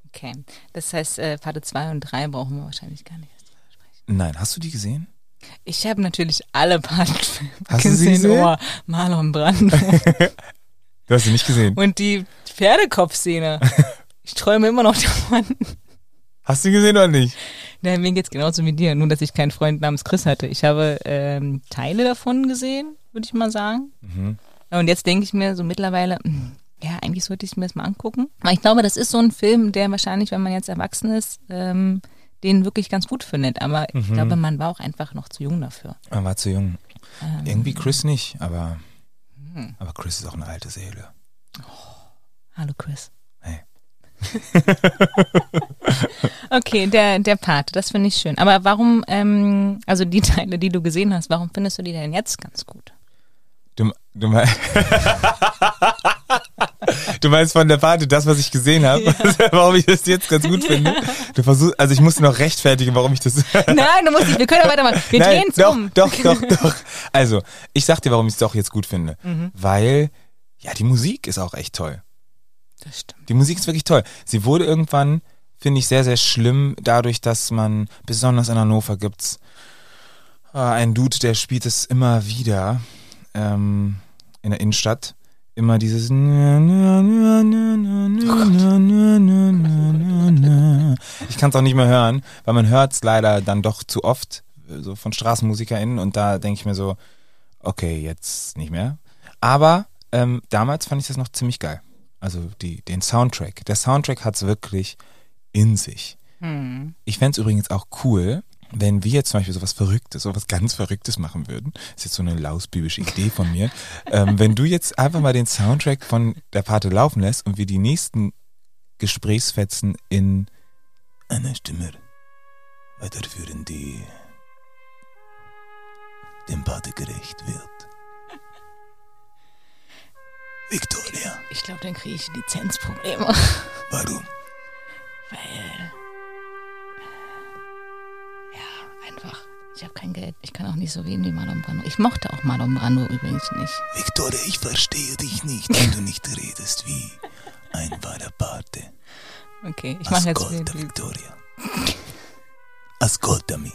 Okay. Das heißt, äh, Parte 2 und 3 brauchen wir wahrscheinlich gar nicht erst drüber sprechen. Nein, hast du die gesehen? Ich habe natürlich alle Parten gesehen. Du sie gesehen? Oh, Marlon Brando. du hast sie nicht gesehen. Und die Pferdekopfszene. ich träume immer noch davon. Hast du gesehen oder nicht? Na, mir geht's genauso wie dir, nur dass ich keinen Freund namens Chris hatte. Ich habe ähm, Teile davon gesehen, würde ich mal sagen. Mhm. Und jetzt denke ich mir so mittlerweile, hm, ja, eigentlich sollte ich mir das mal angucken. Aber ich glaube, das ist so ein Film, der wahrscheinlich, wenn man jetzt erwachsen ist, ähm, den wirklich ganz gut findet. Aber mhm. ich glaube, man war auch einfach noch zu jung dafür. Man war zu jung. Ähm, Irgendwie Chris nicht, aber, mhm. aber Chris ist auch eine alte Seele. Oh, hallo Chris. okay, der, der Part, das finde ich schön. Aber warum, ähm, also die Teile, die du gesehen hast, warum findest du die denn jetzt ganz gut? Du, du, meinst, du meinst von der Party das, was ich gesehen habe, ja. warum ich das jetzt ganz gut finde? Du versuchst, also ich musste noch rechtfertigen, warum ich das. Nein, du musst nicht, wir können ja weitermachen. Wir drehen es um. Doch, doch, doch. Also, ich sag dir, warum ich es doch jetzt gut finde. Mhm. Weil, ja, die Musik ist auch echt toll. Das stimmt. Die Musik ist wirklich toll. Sie wurde irgendwann, finde ich, sehr, sehr schlimm, dadurch, dass man, besonders in Hannover gibt's äh, einen Dude, der spielt es immer wieder ähm, in der Innenstadt. immer dieses Ich kann es auch nicht mehr hören, weil man hört es leider dann doch zu oft so von StraßenmusikerInnen und da denke ich mir so, okay, jetzt nicht mehr. Aber ähm, damals fand ich das noch ziemlich geil. Also die, den Soundtrack. Der Soundtrack hat es wirklich in sich. Hm. Ich fände es übrigens auch cool, wenn wir jetzt zum Beispiel sowas Verrücktes, sowas ganz Verrücktes machen würden, ist jetzt so eine lausbibische Idee von mir, ähm, wenn du jetzt einfach mal den Soundtrack von der Pate laufen lässt und wir die nächsten Gesprächsfetzen in einer Stimme weiterführen, die dem Pate gerecht wird. Victoria. Ich glaube, dann kriege ich Lizenzprobleme. Warum? Weil Ich habe kein Geld. Ich kann auch nicht so reden wie Marlon Brando. Ich mochte auch Marlon Brando übrigens nicht. Victoria, ich verstehe dich nicht, wenn du nicht redest wie ein wahrer Pate. Okay, ich mache jetzt Ascolta, Victoria. Ascoltami.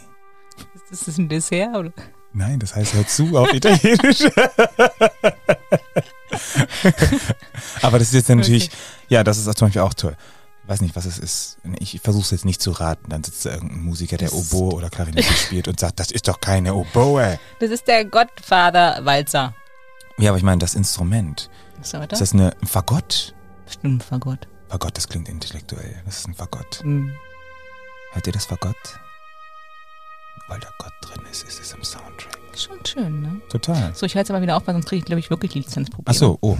Ist das ein Dessert oder? Nein, das heißt hör zu auf Italienisch. Aber das ist jetzt natürlich, okay. ja, das ist zum Beispiel auch toll weiß nicht, was es ist. Ich versuche es jetzt nicht zu raten. Dann sitzt da irgendein Musiker, der Oboe oder Klarinette spielt und sagt, das ist doch keine Oboe. Das ist der Gottvater-Walzer. Ja, aber ich meine, das Instrument. Was ist, ist das eine, ein Fagott? Bestimmt ein Fagott. Fagott, das klingt intellektuell. Das ist ein Fagott. Mhm. Hört ihr das Fagott? Weil da Gott drin ist, ist es im Soundtrack. Schon schön, ne? Total. So, ich halte es aber wieder auf, weil sonst kriege ich, glaube ich, wirklich Lizenzprobleme. Ach so, oh.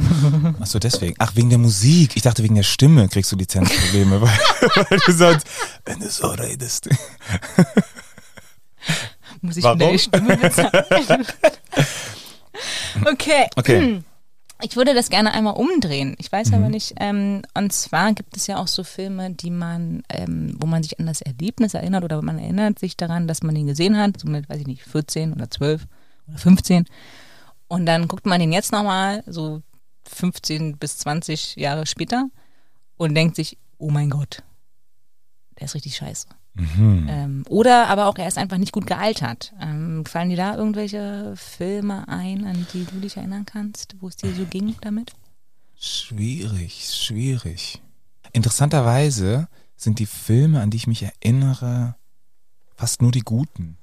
Ach so, deswegen. Ach, wegen der Musik. Ich dachte, wegen der Stimme kriegst du Lizenzprobleme, weil, weil du sonst, wenn du so redest. Muss ich Warum? die Stimme bezahlen? okay. Okay. Ich würde das gerne einmal umdrehen. Ich weiß mhm. aber nicht. Ähm, und zwar gibt es ja auch so Filme, die man, ähm, wo man sich an das Erlebnis erinnert oder man erinnert sich daran, dass man den gesehen hat, so mit, weiß ich nicht, 14 oder 12 oder 15. Und dann guckt man den jetzt nochmal, so 15 bis 20 Jahre später und denkt sich, oh mein Gott, der ist richtig scheiße. Mhm. Ähm, oder aber auch, er ist einfach nicht gut gealtert. Ähm, fallen dir da irgendwelche Filme ein, an die du dich erinnern kannst, wo es dir so ging damit? Schwierig, schwierig. Interessanterweise sind die Filme, an die ich mich erinnere, fast nur die guten.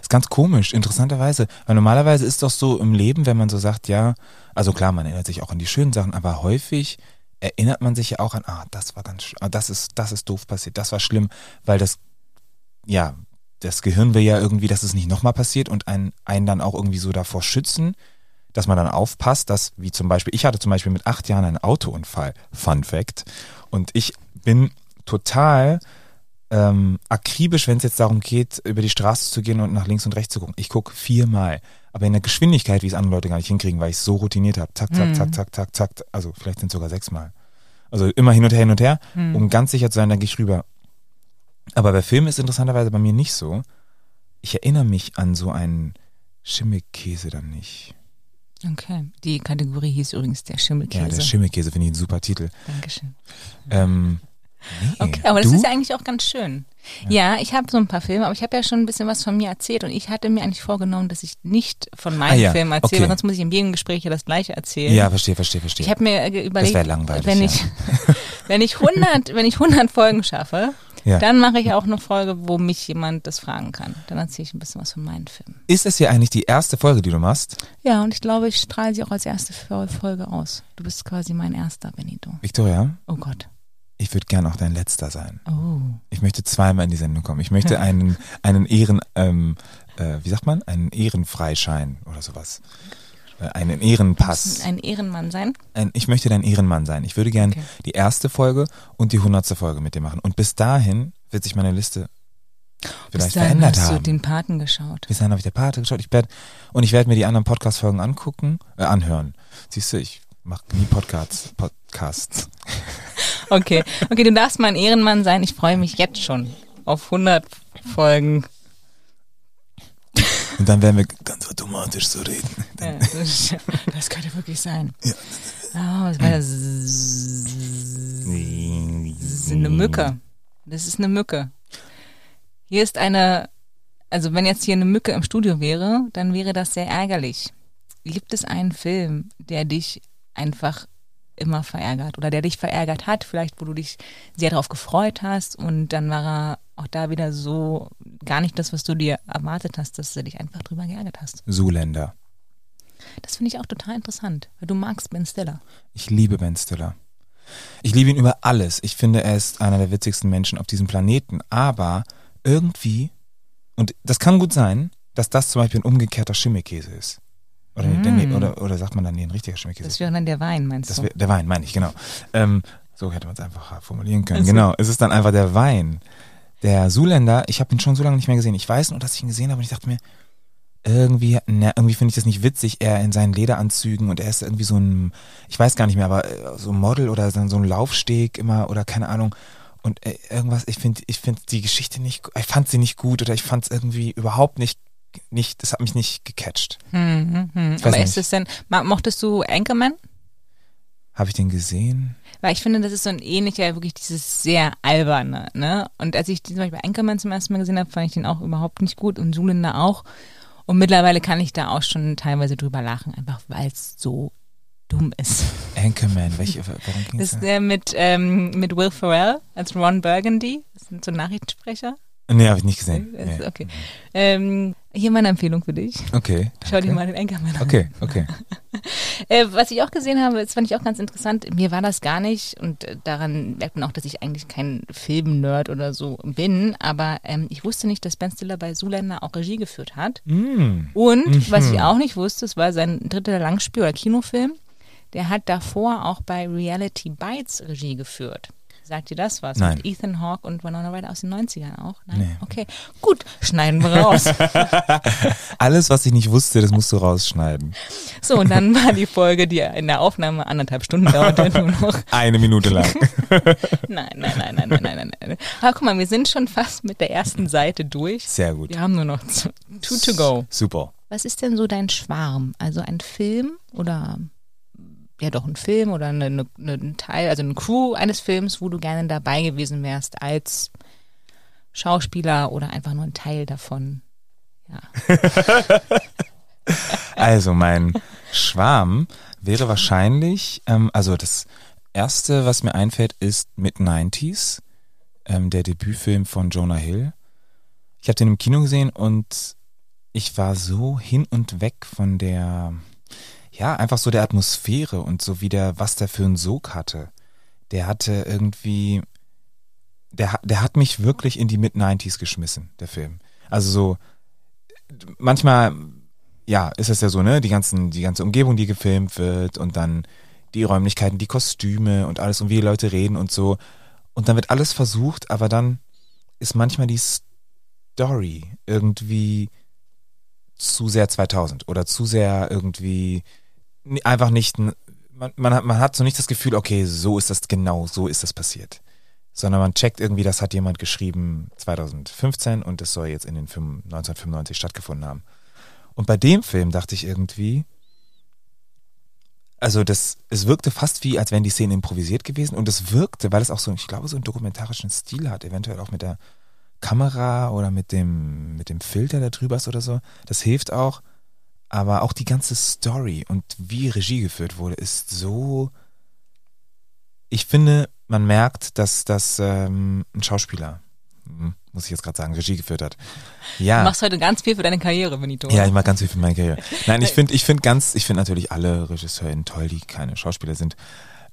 Ist ganz komisch, interessanterweise. Weil normalerweise ist doch so im Leben, wenn man so sagt, ja, also klar, man erinnert sich auch an die schönen Sachen, aber häufig erinnert man sich ja auch an, ah, das war ganz, ah, das ist, das ist doof passiert, das war schlimm, weil das ja, das Gehirn will ja irgendwie, dass es nicht nochmal passiert und einen, einen dann auch irgendwie so davor schützen, dass man dann aufpasst, dass, wie zum Beispiel, ich hatte zum Beispiel mit acht Jahren einen Autounfall, Fun Fact, und ich bin total ähm, akribisch, wenn es jetzt darum geht, über die Straße zu gehen und nach links und rechts zu gucken. Ich gucke viermal, aber in der Geschwindigkeit, wie es andere Leute gar nicht hinkriegen, weil ich es so routiniert habe. Zack, zack, mhm. zack, zack, zack, zack, also vielleicht sind es sogar sechsmal. Also immer hin und her, hin und her, mhm. um ganz sicher zu sein, dann gehe ich rüber. Aber bei Filmen ist interessanterweise bei mir nicht so. Ich erinnere mich an so einen Schimmelkäse dann nicht. Okay, die Kategorie hieß übrigens der Schimmelkäse. Ja, der Schimmelkäse finde ich einen super Titel. Dankeschön. Ähm, nee. Okay, aber das du? ist ja eigentlich auch ganz schön. Ja, ja ich habe so ein paar Filme, aber ich habe ja schon ein bisschen was von mir erzählt und ich hatte mir eigentlich vorgenommen, dass ich nicht von meinen ah, ja. Filmen erzähle, okay. sonst muss ich in jedem Gespräch ja das gleiche erzählen. Ja, verstehe, verstehe, verstehe. Ich habe mir überlegt, das langweilig, wenn ich, wenn ich 100, wenn ich 100 Folgen schaffe, ja. Dann mache ich auch eine Folge, wo mich jemand das fragen kann. Dann erzähle ich ein bisschen was von meinen Filmen. Ist es hier eigentlich die erste Folge, die du machst? Ja, und ich glaube, ich strahle sie auch als erste Folge aus. Du bist quasi mein erster, Benito. Victoria? Oh Gott. Ich würde gern auch dein letzter sein. Oh. Ich möchte zweimal in die Sendung kommen. Ich möchte einen, einen Ehren, ähm, äh, wie sagt man, einen Ehrenfreischein oder sowas. Äh, einen Ehrenpass. Ein Ehrenmann sein? Ein, ich möchte dein Ehrenmann sein. Ich würde gern okay. die erste Folge und die hundertste Folge mit dir machen. Und bis dahin wird sich meine Liste vielleicht bis dahin verändert hast haben. du den Paten geschaut. Bis dahin habe ich der Pate geschaut. Ich werd, und ich werde mir die anderen Podcast-Folgen angucken, äh, anhören. Siehst du, ich mache nie Podcasts. Podcasts. okay, okay, du darfst mein Ehrenmann sein. Ich freue mich jetzt schon auf 100 Folgen. Und dann werden wir ganz automatisch so reden. Ja, das, das, könnte wirklich sein. Ja. Oh, das war das ist eine Mücke. Das ist eine Mücke. Hier ist eine, also wenn jetzt hier eine Mücke im Studio wäre, dann wäre das sehr ärgerlich. Gibt es einen Film, der dich einfach immer verärgert oder der dich verärgert hat, vielleicht wo du dich sehr darauf gefreut hast und dann war er auch da wieder so gar nicht das, was du dir erwartet hast, dass du dich einfach drüber geärgert hast. Zuländer. Das finde ich auch total interessant, weil du magst Ben Stiller. Ich liebe Ben Stiller. Ich liebe ihn über alles. Ich finde, er ist einer der witzigsten Menschen auf diesem Planeten. Aber irgendwie, und das kann gut sein, dass das zum Beispiel ein umgekehrter Schimmelkäse ist. Oder, mm. oder, oder, sagt man dann nee, ein richtiger Schimmelkäse? Das wäre dann der Wein, meinst das du? der Wein, meine ich, genau. Ähm, so hätte man es einfach formulieren können. Also. Genau, es ist dann einfach der Wein. Der Zuländer, ich habe ihn schon so lange nicht mehr gesehen. Ich weiß nur, dass ich ihn gesehen habe und ich dachte mir, irgendwie, ne, irgendwie finde ich das nicht witzig, er in seinen Lederanzügen und er ist irgendwie so ein, ich weiß gar nicht mehr, aber äh, so ein Model oder so ein Laufsteg immer oder keine Ahnung. Und äh, irgendwas, ich finde, ich finde die Geschichte nicht, ich fand sie nicht gut oder ich fand es irgendwie überhaupt nicht, nicht, das hat mich nicht gecatcht. Hm, hm, hm. Aber ist es denn, mochtest du Anchorman? Habe ich den gesehen? Weil ich finde, das ist so ein ähnlicher, wirklich dieses sehr alberne, ne? Und als ich zum Beispiel Anchorman zum ersten Mal gesehen habe, fand ich den auch überhaupt nicht gut und Zuländer auch. Und mittlerweile kann ich da auch schon teilweise drüber lachen, einfach weil es so dumm ist. Anchorman, welche, warum ging das? ist der mit, ähm, mit Will Ferrell als Ron Burgundy, das sind so Nachrichtensprecher. Nee, habe ich nicht gesehen. Nee. Okay. Ähm, hier meine Empfehlung für dich. Okay. Danke. Schau dir mal den Anchorman an. Okay, okay. äh, was ich auch gesehen habe, das fand ich auch ganz interessant. Mir war das gar nicht und äh, daran merkt man auch, dass ich eigentlich kein Film-Nerd oder so bin, aber ähm, ich wusste nicht, dass Ben Stiller bei Zuländer auch Regie geführt hat. Mm. Und mhm. was ich auch nicht wusste, es war sein dritter Langspiel- oder Kinofilm. Der hat davor auch bei Reality Bites Regie geführt. Sagt dir das was? Nein. Mit Ethan Hawke und Winona Ryder aus den 90ern auch? Nein? Nee. Okay, gut, schneiden wir raus. Alles, was ich nicht wusste, das musst du rausschneiden. So, und dann war die Folge, die in der Aufnahme anderthalb Stunden dauerte, nur noch. Eine Minute lang. nein, nein, nein, nein, nein, nein, nein. Aber guck mal, wir sind schon fast mit der ersten Seite durch. Sehr gut. Wir haben nur noch two to go. Super. Was ist denn so dein Schwarm? Also ein Film oder ja doch ein Film oder eine, eine, ein Teil, also eine Crew eines Films, wo du gerne dabei gewesen wärst als Schauspieler oder einfach nur ein Teil davon. Ja. also mein Schwarm wäre wahrscheinlich, ähm, also das erste, was mir einfällt, ist Mid-90s, ähm, der Debütfilm von Jonah Hill. Ich habe den im Kino gesehen und ich war so hin und weg von der ja, einfach so der Atmosphäre und so wie der, was der für einen Sog hatte. Der hatte irgendwie, der, der hat mich wirklich in die Mid-90s geschmissen, der Film. Also so, manchmal, ja, ist es ja so, ne, die ganzen, die ganze Umgebung, die gefilmt wird und dann die Räumlichkeiten, die Kostüme und alles und wie die Leute reden und so. Und dann wird alles versucht, aber dann ist manchmal die Story irgendwie zu sehr 2000 oder zu sehr irgendwie einfach nicht, man, man, hat, man hat so nicht das Gefühl, okay, so ist das genau, so ist das passiert. Sondern man checkt irgendwie, das hat jemand geschrieben 2015 und es soll jetzt in den Film 1995 stattgefunden haben. Und bei dem Film dachte ich irgendwie, also das, es wirkte fast wie, als wären die Szenen improvisiert gewesen und es wirkte, weil es auch so, ich glaube, so einen dokumentarischen Stil hat, eventuell auch mit der Kamera oder mit dem, mit dem Filter, der drüber ist oder so. Das hilft auch aber auch die ganze Story und wie Regie geführt wurde, ist so. Ich finde, man merkt, dass das ähm, ein Schauspieler, hm, muss ich jetzt gerade sagen, Regie geführt hat. Ja. Du machst heute ganz viel für deine Karriere, Benito. Ja, ich mache ganz viel für meine Karriere. Nein, ich finde, ich finde ganz, ich finde natürlich alle Regisseurinnen toll, die keine Schauspieler sind.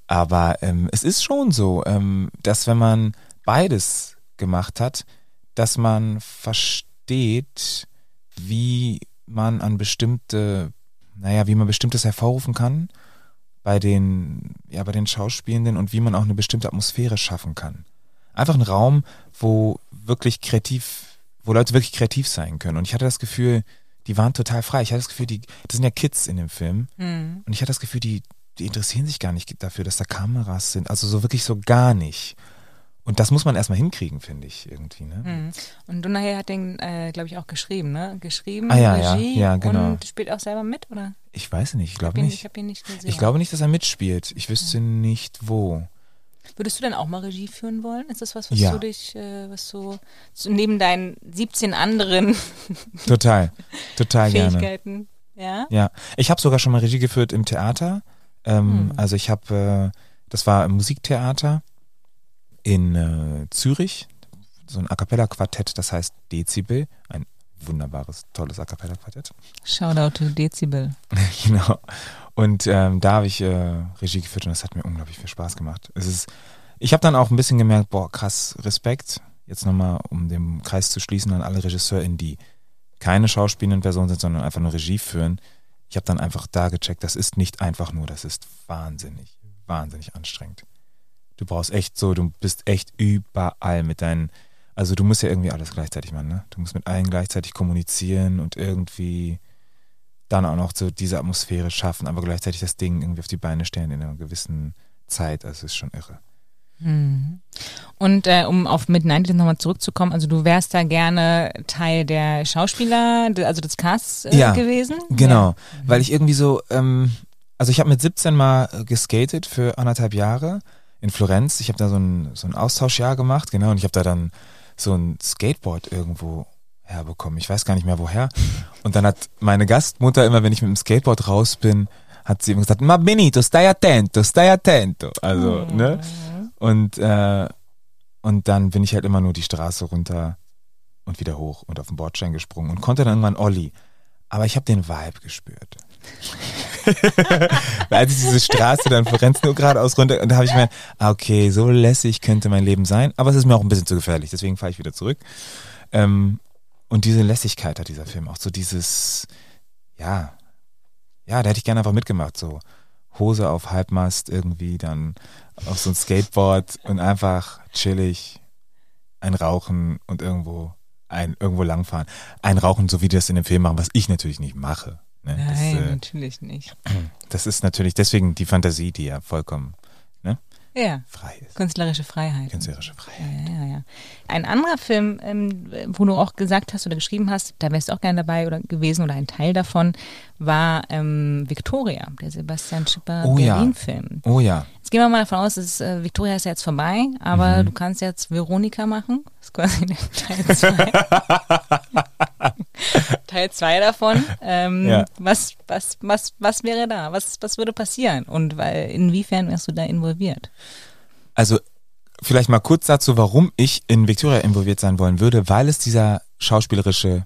Aber ähm, es ist schon so, ähm, dass wenn man beides gemacht hat, dass man versteht, wie man an bestimmte, naja, wie man bestimmtes hervorrufen kann bei den, ja, bei den Schauspielenden und wie man auch eine bestimmte Atmosphäre schaffen kann. Einfach ein Raum, wo wirklich kreativ, wo Leute wirklich kreativ sein können. Und ich hatte das Gefühl, die waren total frei. Ich hatte das Gefühl, die, das sind ja Kids in dem Film. Mhm. Und ich hatte das Gefühl, die, die interessieren sich gar nicht dafür, dass da Kameras sind. Also so wirklich so gar nicht. Und das muss man erstmal hinkriegen, finde ich, irgendwie. Ne? Mhm. Und Dunahir hat den, äh, glaube ich, auch geschrieben, ne? Geschrieben, ah, ja, Regie ja, ja, genau. und spielt auch selber mit, oder? Ich weiß nicht, ich glaube nicht. Ich habe ihn nicht gesehen. Ich glaube nicht, dass er mitspielt. Ich wüsste ja. nicht, wo. Würdest du denn auch mal Regie führen wollen? Ist das was, was ja. du dich, äh, was so, so neben deinen 17 anderen total, total Fähigkeiten, gerne. ja? Ja, ich habe sogar schon mal Regie geführt im Theater Ähm, hm. Also ich habe, äh, das war im Musiktheater in äh, Zürich, so ein A cappella Quartett, das heißt Dezibel, ein wunderbares, tolles A cappella Quartett. Shoutout to Dezibel. genau. Und ähm, da habe ich äh, Regie geführt und das hat mir unglaublich viel Spaß gemacht. Es ist, ich habe dann auch ein bisschen gemerkt, boah, krass, Respekt. Jetzt nochmal, um den Kreis zu schließen an alle RegisseurInnen, die keine schauspielenden Personen sind, sondern einfach nur Regie führen. Ich habe dann einfach da gecheckt, das ist nicht einfach nur, das ist wahnsinnig, wahnsinnig anstrengend. Du brauchst echt so, du bist echt überall mit deinen, also du musst ja irgendwie alles gleichzeitig machen, ne? Du musst mit allen gleichzeitig kommunizieren und irgendwie dann auch noch so diese Atmosphäre schaffen, aber gleichzeitig das Ding irgendwie auf die Beine stellen in einer gewissen Zeit. Also es ist schon irre. Mhm. Und äh, um auf Mid-90 nochmal zurückzukommen, also du wärst da gerne Teil der Schauspieler, also des Casts äh, ja, gewesen? Genau, ja. weil ich irgendwie so, ähm, also ich habe mit 17 mal geskatet für anderthalb Jahre in Florenz. Ich habe da so ein, so ein Austauschjahr gemacht, genau, und ich habe da dann so ein Skateboard irgendwo herbekommen. Ich weiß gar nicht mehr woher. Und dann hat meine Gastmutter immer, wenn ich mit dem Skateboard raus bin, hat sie immer gesagt, ma benito, stai attento, stai attento. Also, mhm. ne? Und, äh, und dann bin ich halt immer nur die Straße runter und wieder hoch und auf den Bordstein gesprungen und konnte dann irgendwann Olli. Aber ich habe den Vibe gespürt. Als ich diese Straße dann Florenz nur geradeaus runter und da habe ich mir, ah, okay, so lässig könnte mein Leben sein, aber es ist mir auch ein bisschen zu gefährlich, deswegen fahre ich wieder zurück. Ähm, und diese Lässigkeit hat dieser Film auch so dieses, ja, ja, da hätte ich gerne einfach mitgemacht, so Hose auf Halbmast irgendwie, dann auf so ein Skateboard und einfach chillig ein Rauchen und irgendwo ein irgendwo langfahren. Ein Rauchen, so wie die das in dem Film machen, was ich natürlich nicht mache. Ne? Nein, das, äh, natürlich nicht. Das ist natürlich deswegen die Fantasie, die ja vollkommen ja. frei ist. Künstlerische Freiheit. Künstlerische Freiheit. Ja, ja, ja. Ein anderer Film, ähm, wo du auch gesagt hast oder geschrieben hast, da wärst du auch gerne dabei oder gewesen oder ein Teil davon, war ähm, Victoria, der Sebastian Schipper oh, Berlin-Film. Ja. Oh ja. Jetzt gehen wir mal davon aus, dass, äh, Victoria ist ja jetzt vorbei, aber mhm. du kannst jetzt Veronika machen. Das ist quasi Teil 2. Teil 2 davon. Ähm, ja. was, was, was, was wäre da? Was, was würde passieren? Und weil, inwiefern wärst du da involviert? Also vielleicht mal kurz dazu, warum ich in Victoria involviert sein wollen würde, weil es dieser schauspielerische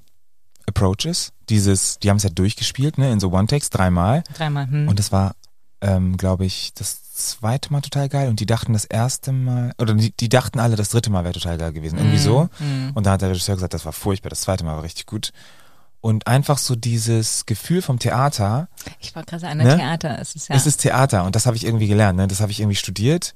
Approach ist. Dieses, die haben es ja durchgespielt, ne, in so One-Takes dreimal. Dreimal, hm. Und das war, ähm, glaube ich, das zweite Mal total geil und die dachten das erste Mal, oder die, die dachten alle, das dritte Mal wäre total geil gewesen. Irgendwie mm, so. Mm. Und da hat der Regisseur gesagt, das war furchtbar, das zweite Mal war richtig gut. Und einfach so dieses Gefühl vom Theater. Ich war gerade an der ne? Theater, es ist ja. Es ist Theater und das habe ich irgendwie gelernt, ne? Das habe ich irgendwie studiert.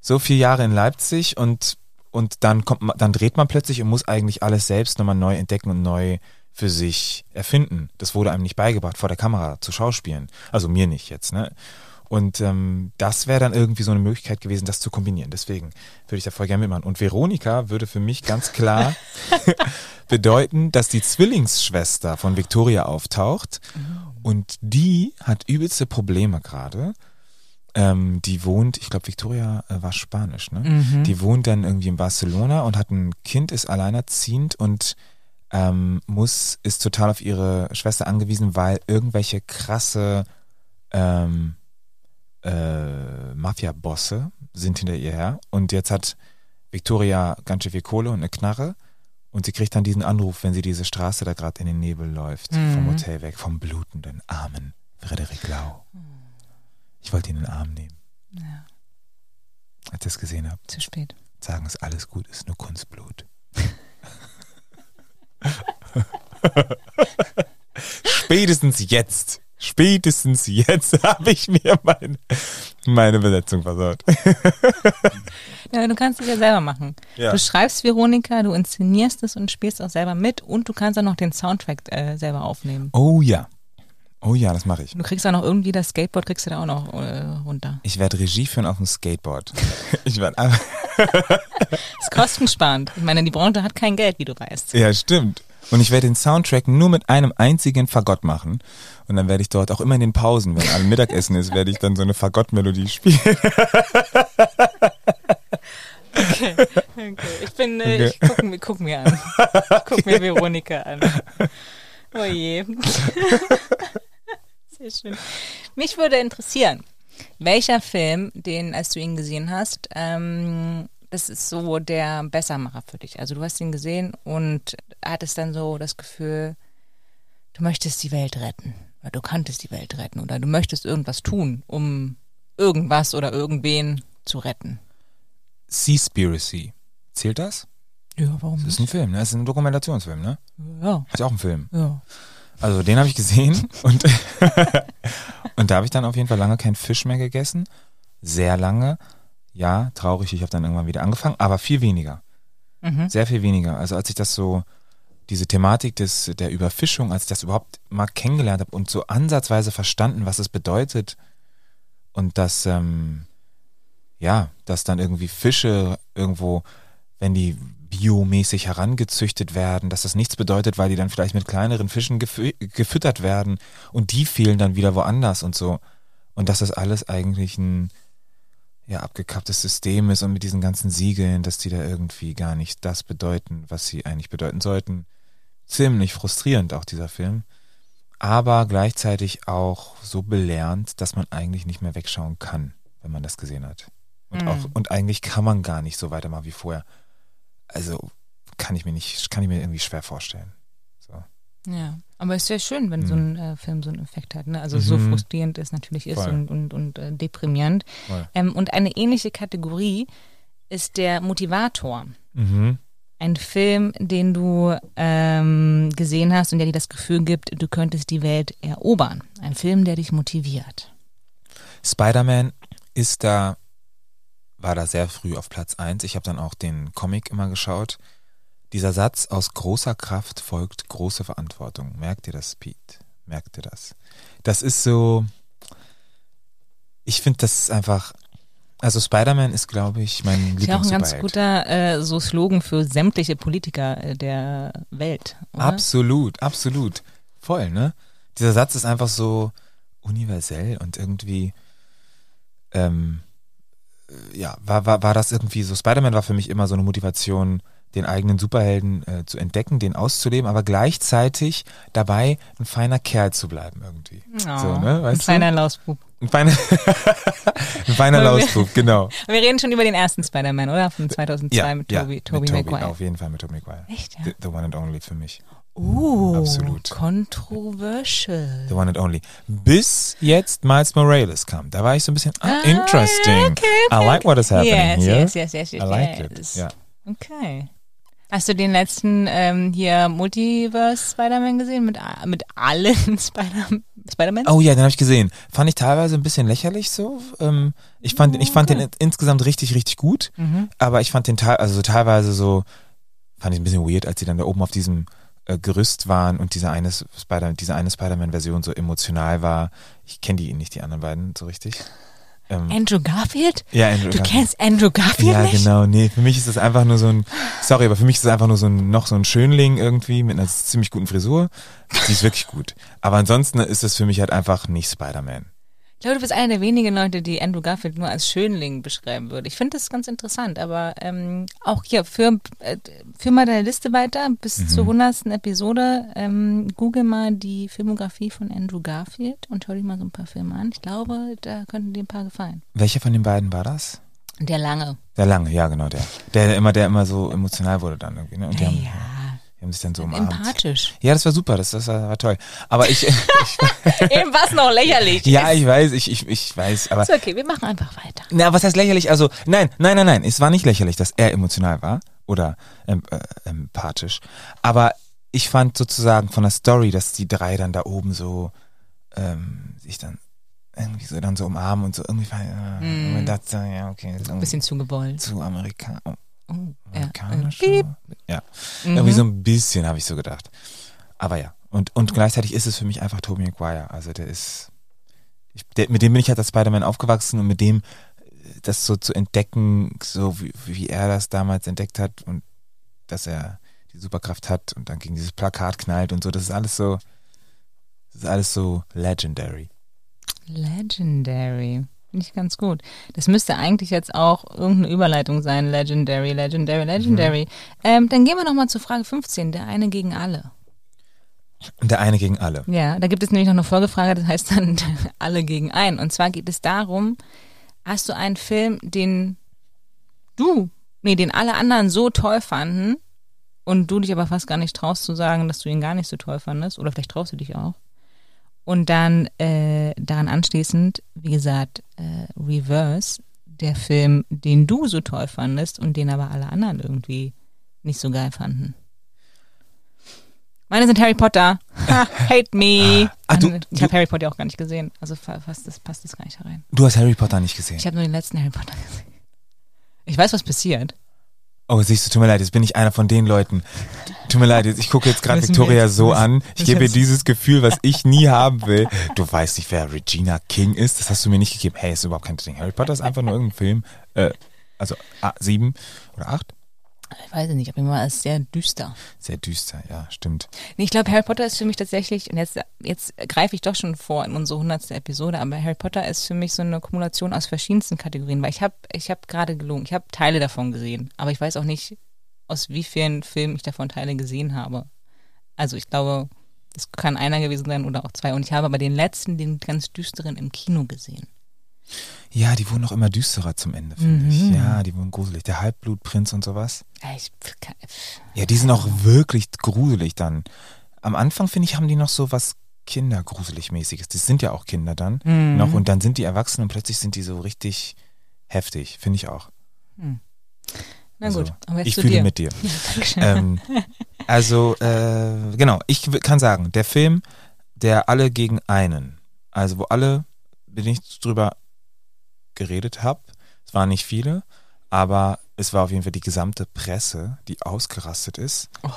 So viele Jahre in Leipzig und, und dann kommt man, dann dreht man plötzlich und muss eigentlich alles selbst nochmal neu entdecken und neu für sich erfinden. Das wurde einem nicht beigebracht, vor der Kamera zu schauspielen. Also mir nicht jetzt, ne? Und ähm, das wäre dann irgendwie so eine Möglichkeit gewesen, das zu kombinieren. Deswegen würde ich da voll gerne mitmachen. Und Veronika würde für mich ganz klar bedeuten, dass die Zwillingsschwester von Victoria auftaucht. Oh. Und die hat übelste Probleme gerade. Ähm, die wohnt, ich glaube, Victoria äh, war Spanisch, ne? Mhm. Die wohnt dann irgendwie in Barcelona und hat ein Kind, ist alleinerziehend und ähm, muss, ist total auf ihre Schwester angewiesen, weil irgendwelche krasse ähm, äh, Mafia-Bosse sind hinter ihr her. Und jetzt hat Victoria ganz schön viel Kohle und eine Knarre. Und sie kriegt dann diesen Anruf, wenn sie diese Straße da gerade in den Nebel läuft, mhm. vom Hotel weg, vom blutenden, armen Frederik Lau. Mhm. Ich wollte ihn in den Arm nehmen. Ja. Als ich es gesehen habe. Zu spät. Sagen es alles gut, ist nur Kunstblut. Spätestens jetzt Spätestens jetzt habe ich mir mein, meine Besetzung versaut. ja, du kannst es ja selber machen. Ja. Du schreibst Veronika, du inszenierst es und spielst auch selber mit und du kannst auch noch den Soundtrack äh, selber aufnehmen. Oh ja. Oh ja, das mache ich. Du kriegst auch noch irgendwie das Skateboard, kriegst du da auch noch äh, runter. Ich werde Regie führen auf dem Skateboard. ich werde einfach. ist kostensparend. Ich meine, die Branche hat kein Geld, wie du weißt. Ja, stimmt. Und ich werde den Soundtrack nur mit einem einzigen Fagott machen. Und dann werde ich dort auch immer in den Pausen, wenn alle Mittagessen ist, werde ich dann so eine Fagott-Melodie spielen. Okay, okay. Ich bin, äh, okay. ich guck, mir, guck mir an. Guck mir Veronika an. Oh je. Sehr schön. Mich würde interessieren, Welcher Film, den, als du ihn gesehen hast, ähm, das ist so der Bessermacher für dich? Also du hast ihn gesehen und hattest dann so das Gefühl, du möchtest die Welt retten. Oder du kanntest die Welt retten. Oder du möchtest irgendwas tun, um irgendwas oder irgendwen zu retten. Seaspiracy. Zählt das? Ja, warum Das ist ein Film, ne? Das ist ein Dokumentationsfilm, ne? Ja. Ja auch einen Film. Ja. Also den habe ich gesehen und, und da habe ich dann auf jeden Fall lange keinen Fisch mehr gegessen. Sehr lange. Ja, traurig, ich habe dann irgendwann wieder angefangen, aber viel weniger. Mhm. Sehr viel weniger. Also als ich das so, diese Thematik des, der Überfischung, als ich das überhaupt mal kennengelernt habe und so ansatzweise verstanden, was es bedeutet und dass, ähm, ja, dass dann irgendwie Fische irgendwo, wenn die biomäßig herangezüchtet werden, dass das nichts bedeutet, weil die dann vielleicht mit kleineren Fischen gefü gefüttert werden und die fehlen dann wieder woanders und so. Und dass das alles eigentlich ein ja, abgekapptes System ist und mit diesen ganzen Siegeln, dass die da irgendwie gar nicht das bedeuten, was sie eigentlich bedeuten sollten. Ziemlich frustrierend auch dieser Film. Aber gleichzeitig auch so belehrend, dass man eigentlich nicht mehr wegschauen kann, wenn man das gesehen hat. Und, Mhm. auch, und eigentlich kann man gar nicht so weitermachen wie vorher. Also kann ich mir nicht, kann ich mir irgendwie schwer vorstellen. So. Ja, aber es ist ja schön, wenn so Mhm. ein äh, Film so einen Effekt hat. Ne? Also so Mhm. frustrierend es natürlich ist Voll. und, und, und äh, deprimierend. Voll. Ähm, und eine ähnliche Kategorie ist der Motivator. Mhm. Ein Film, den du ähm, gesehen hast und der dir das Gefühl gibt, du könntest die Welt erobern. Ein Film, der dich motiviert. Spider-Man ist da, war da sehr früh auf Platz 1. Ich habe dann auch den Comic immer geschaut. Dieser Satz, aus großer Kraft folgt große Verantwortung. Merkt ihr das, Pete? Merkt ihr das? Das ist so, ich finde, das ist einfach, also Spider-Man ist, glaube ich, mein Ist ja auch ein ganz guter äh, so Slogan für sämtliche Politiker äh, der Welt. Oder? Absolut, absolut. Voll, ne? Dieser Satz ist einfach so universell und irgendwie, ähm, äh, ja, war, war, war das irgendwie so. Spider-Man war für mich immer so eine Motivation, den eigenen Superhelden äh, zu entdecken, den auszuleben, aber gleichzeitig dabei ein feiner Kerl zu bleiben irgendwie. Oh, so, ne? ein feiner Lausbub. Ein feiner, ein feiner Lausbub, genau. Wir reden schon über den ersten Spider-Man, oder? Von 2002 Ja, mit ja, Tobey, Tobey mit Tobey, Maguire. auf jeden Fall mit Tobey Maguire. Echt, ja? The, the one and only für mich. Uh, Absolut. Controversial. The one and only. Bis jetzt Miles Morales kam. Da war ich so ein bisschen, ah, Ah, interesting. okay, okay, I like what is happening yes, here. yes, yes, yes, yes, I like yes. it. Ja. Okay. Hast du den letzten ähm, hier Multiverse Spider-Man gesehen mit, mit allen Spider Spider-Mans? Oh ja, den habe ich gesehen. Fand ich teilweise ein bisschen lächerlich so. Ähm, ich fand, ich fand den insgesamt richtig, richtig gut. Mhm. Aber ich fand den teil, also so teilweise so, fand ich ein bisschen weird, als sie dann da oben auf diesem äh, Gerüst waren und diese eine Spider, diese eine Spider-Man-Version so emotional war. Ich kenne die nicht, die anderen beiden so richtig. Ähm, Andrew Garfield? ja, Andrew Du Garfield. kennst Andrew Garfield Ja, nicht? genau. Nee, für mich ist das einfach nur so ein, sorry, aber für mich ist das einfach nur so ein, noch so ein Schönling irgendwie mit einer ziemlich guten Frisur. Die ist wirklich gut. Aber ansonsten ist das für mich halt einfach nicht Spider-Man. Ich glaube, du bist einer der wenigen Leute, die Andrew Garfield nur als Schönling beschreiben würde. Ich finde das ganz interessant, aber ähm, auch hier, für, äh, führ mal deine Liste weiter bis Mhm. zur hundertsten Episode. Ähm, google mal die Filmografie von Andrew Garfield und schau dir mal so ein paar Filme an. Ich glaube, da könnten dir ein paar gefallen. Welcher von den beiden war das? Der lange. Der lange, ja, genau, der. Der immer, der immer so emotional wurde dann irgendwie, ne? Die haben, ja, die haben sich dann so umarmt. empathisch. Ja, das war super, das, das war, war toll. Aber ich, ich Eben was noch lächerlich. ja, ich weiß, ich, ich, ich weiß, aber Ist okay, wir machen einfach weiter. Na, was heißt lächerlich? Also, nein, nein, nein, nein. Es war nicht lächerlich, dass er emotional war oder ähm, äh, empathisch. Aber ich fand sozusagen von der Story, dass die drei dann da oben so ähm, sich dann irgendwie so dann so umarmen und so irgendwie äh, Mm. so, ja, okay, das Ein bisschen zugewollt. zu Amerika Oh, amerikanisch. Ja, äh, ja. Mhm. irgendwie so ein bisschen habe ich so gedacht. Aber ja, und, und gleichzeitig ist es für mich einfach Tobey Maguire. Also der ist, ich, der, mit dem bin ich halt als Spider-Man aufgewachsen und mit dem äh, das so zu entdecken, so wie, wie er das damals entdeckt hat und dass er die Superkraft hat und dann gegen dieses Plakat knallt und so, das ist alles so, das ist alles so legendary. Legendary. Finde ich ganz gut. Das müsste eigentlich jetzt auch irgendeine Überleitung sein. Legendary, Legendary, Legendary. Mhm. Ähm, dann gehen wir nochmal zur Frage 15. Der eine gegen alle. Der eine gegen alle. Ja, da gibt es nämlich noch eine Folgefrage, das heißt dann alle gegen einen. Und zwar geht es darum, hast du einen Film, den du, nee, den alle anderen so toll fanden und du dich aber fast gar nicht traust zu sagen, dass du ihn gar nicht so toll fandest, oder vielleicht traust du dich auch. Und dann äh, daran anschließend, wie gesagt, äh, Reverse, der Film, den du so toll fandest und den aber alle anderen irgendwie nicht so geil fanden. Meine sind Harry Potter. hate me. Ah, du, ich habe Harry Potter auch gar nicht gesehen. Also fast das, passt das gar nicht rein. Du hast Harry Potter nicht gesehen? Ich habe nur den letzten Harry Potter gesehen. Ich weiß, was passiert. Oh, siehst du, tut mir leid, jetzt bin ich einer von den Leuten. Tut mir leid, ich gucke jetzt gerade Victoria jetzt, so an. Ich gebe ihr dieses Gefühl, was ich nie haben will. Du weißt nicht, wer Regina King ist. Das hast du mir nicht gegeben. Hey, ist überhaupt kein Ding. Harry Potter ist einfach nur irgendein Film. Äh, also ah, sieben oder acht? Ich weiß nicht, aber immer ist sehr düster. Sehr düster, ja, stimmt. Nee, ich glaube, Harry Potter ist für mich tatsächlich, und jetzt, jetzt greife ich doch schon vor in unsere hundertste Episode, aber Harry Potter ist für mich so eine Kumulation aus verschiedensten Kategorien, weil ich habe ich hab gerade gelogen, ich habe Teile davon gesehen, aber ich weiß auch nicht, aus wie vielen Filmen ich davon Teile gesehen habe. Also ich glaube, es kann einer gewesen sein oder auch zwei. Und ich habe aber den letzten, den ganz düsteren im Kino gesehen. Ja, die wurden auch immer düsterer zum Ende, finde mhm. ich. Ja, die wurden gruselig. Der Halbblutprinz und sowas. Ich, ja, die sind auch wirklich gruselig dann. Am Anfang, finde ich, haben die noch so was Kindergruselig-mäßiges. Die sind ja auch Kinder dann mhm. noch und dann sind die erwachsen und plötzlich sind die so richtig heftig, finde ich auch. Mhm. Na also, gut, aber jetzt ich fühle dir. mit dir. Ja, ähm, also, äh, genau, ich kann sagen, der Film, der alle gegen einen, also wo alle, bin ich drüber geredet habe. Es waren nicht viele, aber es war auf jeden Fall die gesamte Presse, die ausgerastet ist. Oh,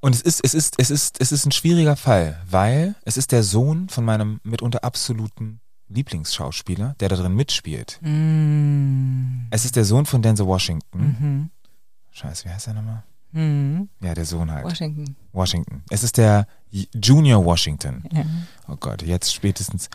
und es ist, es ist, es ist, es ist ein schwieriger Fall, weil es ist der Sohn von meinem mitunter absoluten Lieblingsschauspieler, der da drin mitspielt. Mm. Es ist der Sohn von Denzel Washington. Mhm. Scheiße, wie heißt er nochmal? Mhm. Ja, der Sohn halt. Washington. Washington. Es ist der Junior Washington. Ja. Oh Gott, jetzt spätestens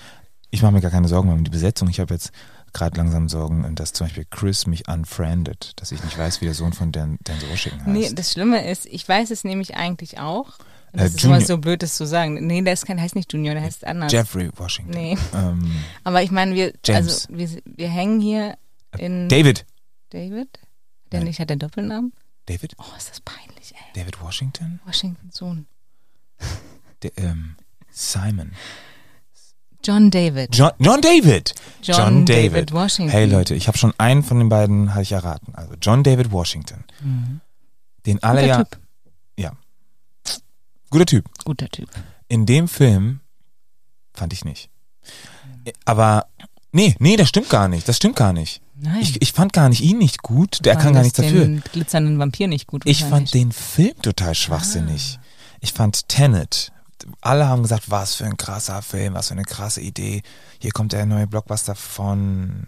ich mache mir gar keine Sorgen mehr um die Besetzung. Ich habe jetzt gerade langsam Sorgen, dass zum Beispiel Chris mich unfriendet, dass ich nicht weiß, wie der Sohn von Dan, Denzel Washington heißt. Nee, das Schlimme ist, ich weiß es nämlich eigentlich auch. Und das äh, ist immer so blöd, das zu sagen. Nee, der ist kein, heißt nicht Junior, der heißt anders. Jeffrey Washington. Nee. Ähm, Aber ich meine, wir, also wir, wir hängen hier in. David. David? Der Nein. nicht hat der Doppelnamen? David? Oh, ist das peinlich, ey. David Washington? Washington Sohn. Der, ähm, Simon. John David. John, John David. John, John David. David. Washington. Hey Leute, ich habe schon einen von den beiden habe ich erraten. Also John David Washington. Mhm. Den alle Guter ja. Typ. Ja. Guter Typ. Guter Typ. In dem Film fand ich nicht. Aber nee, nee, das stimmt gar nicht. Das stimmt gar nicht. Nein. Ich, ich fand gar nicht ihn nicht gut. Der kann gar nichts dafür. Den glitzernden Vampir nicht gut. Ich fand den Film total schwachsinnig. Ah. Ich fand Tenet alle haben gesagt, was für ein krasser Film, was für eine krasse Idee. Hier kommt der neue Blockbuster von.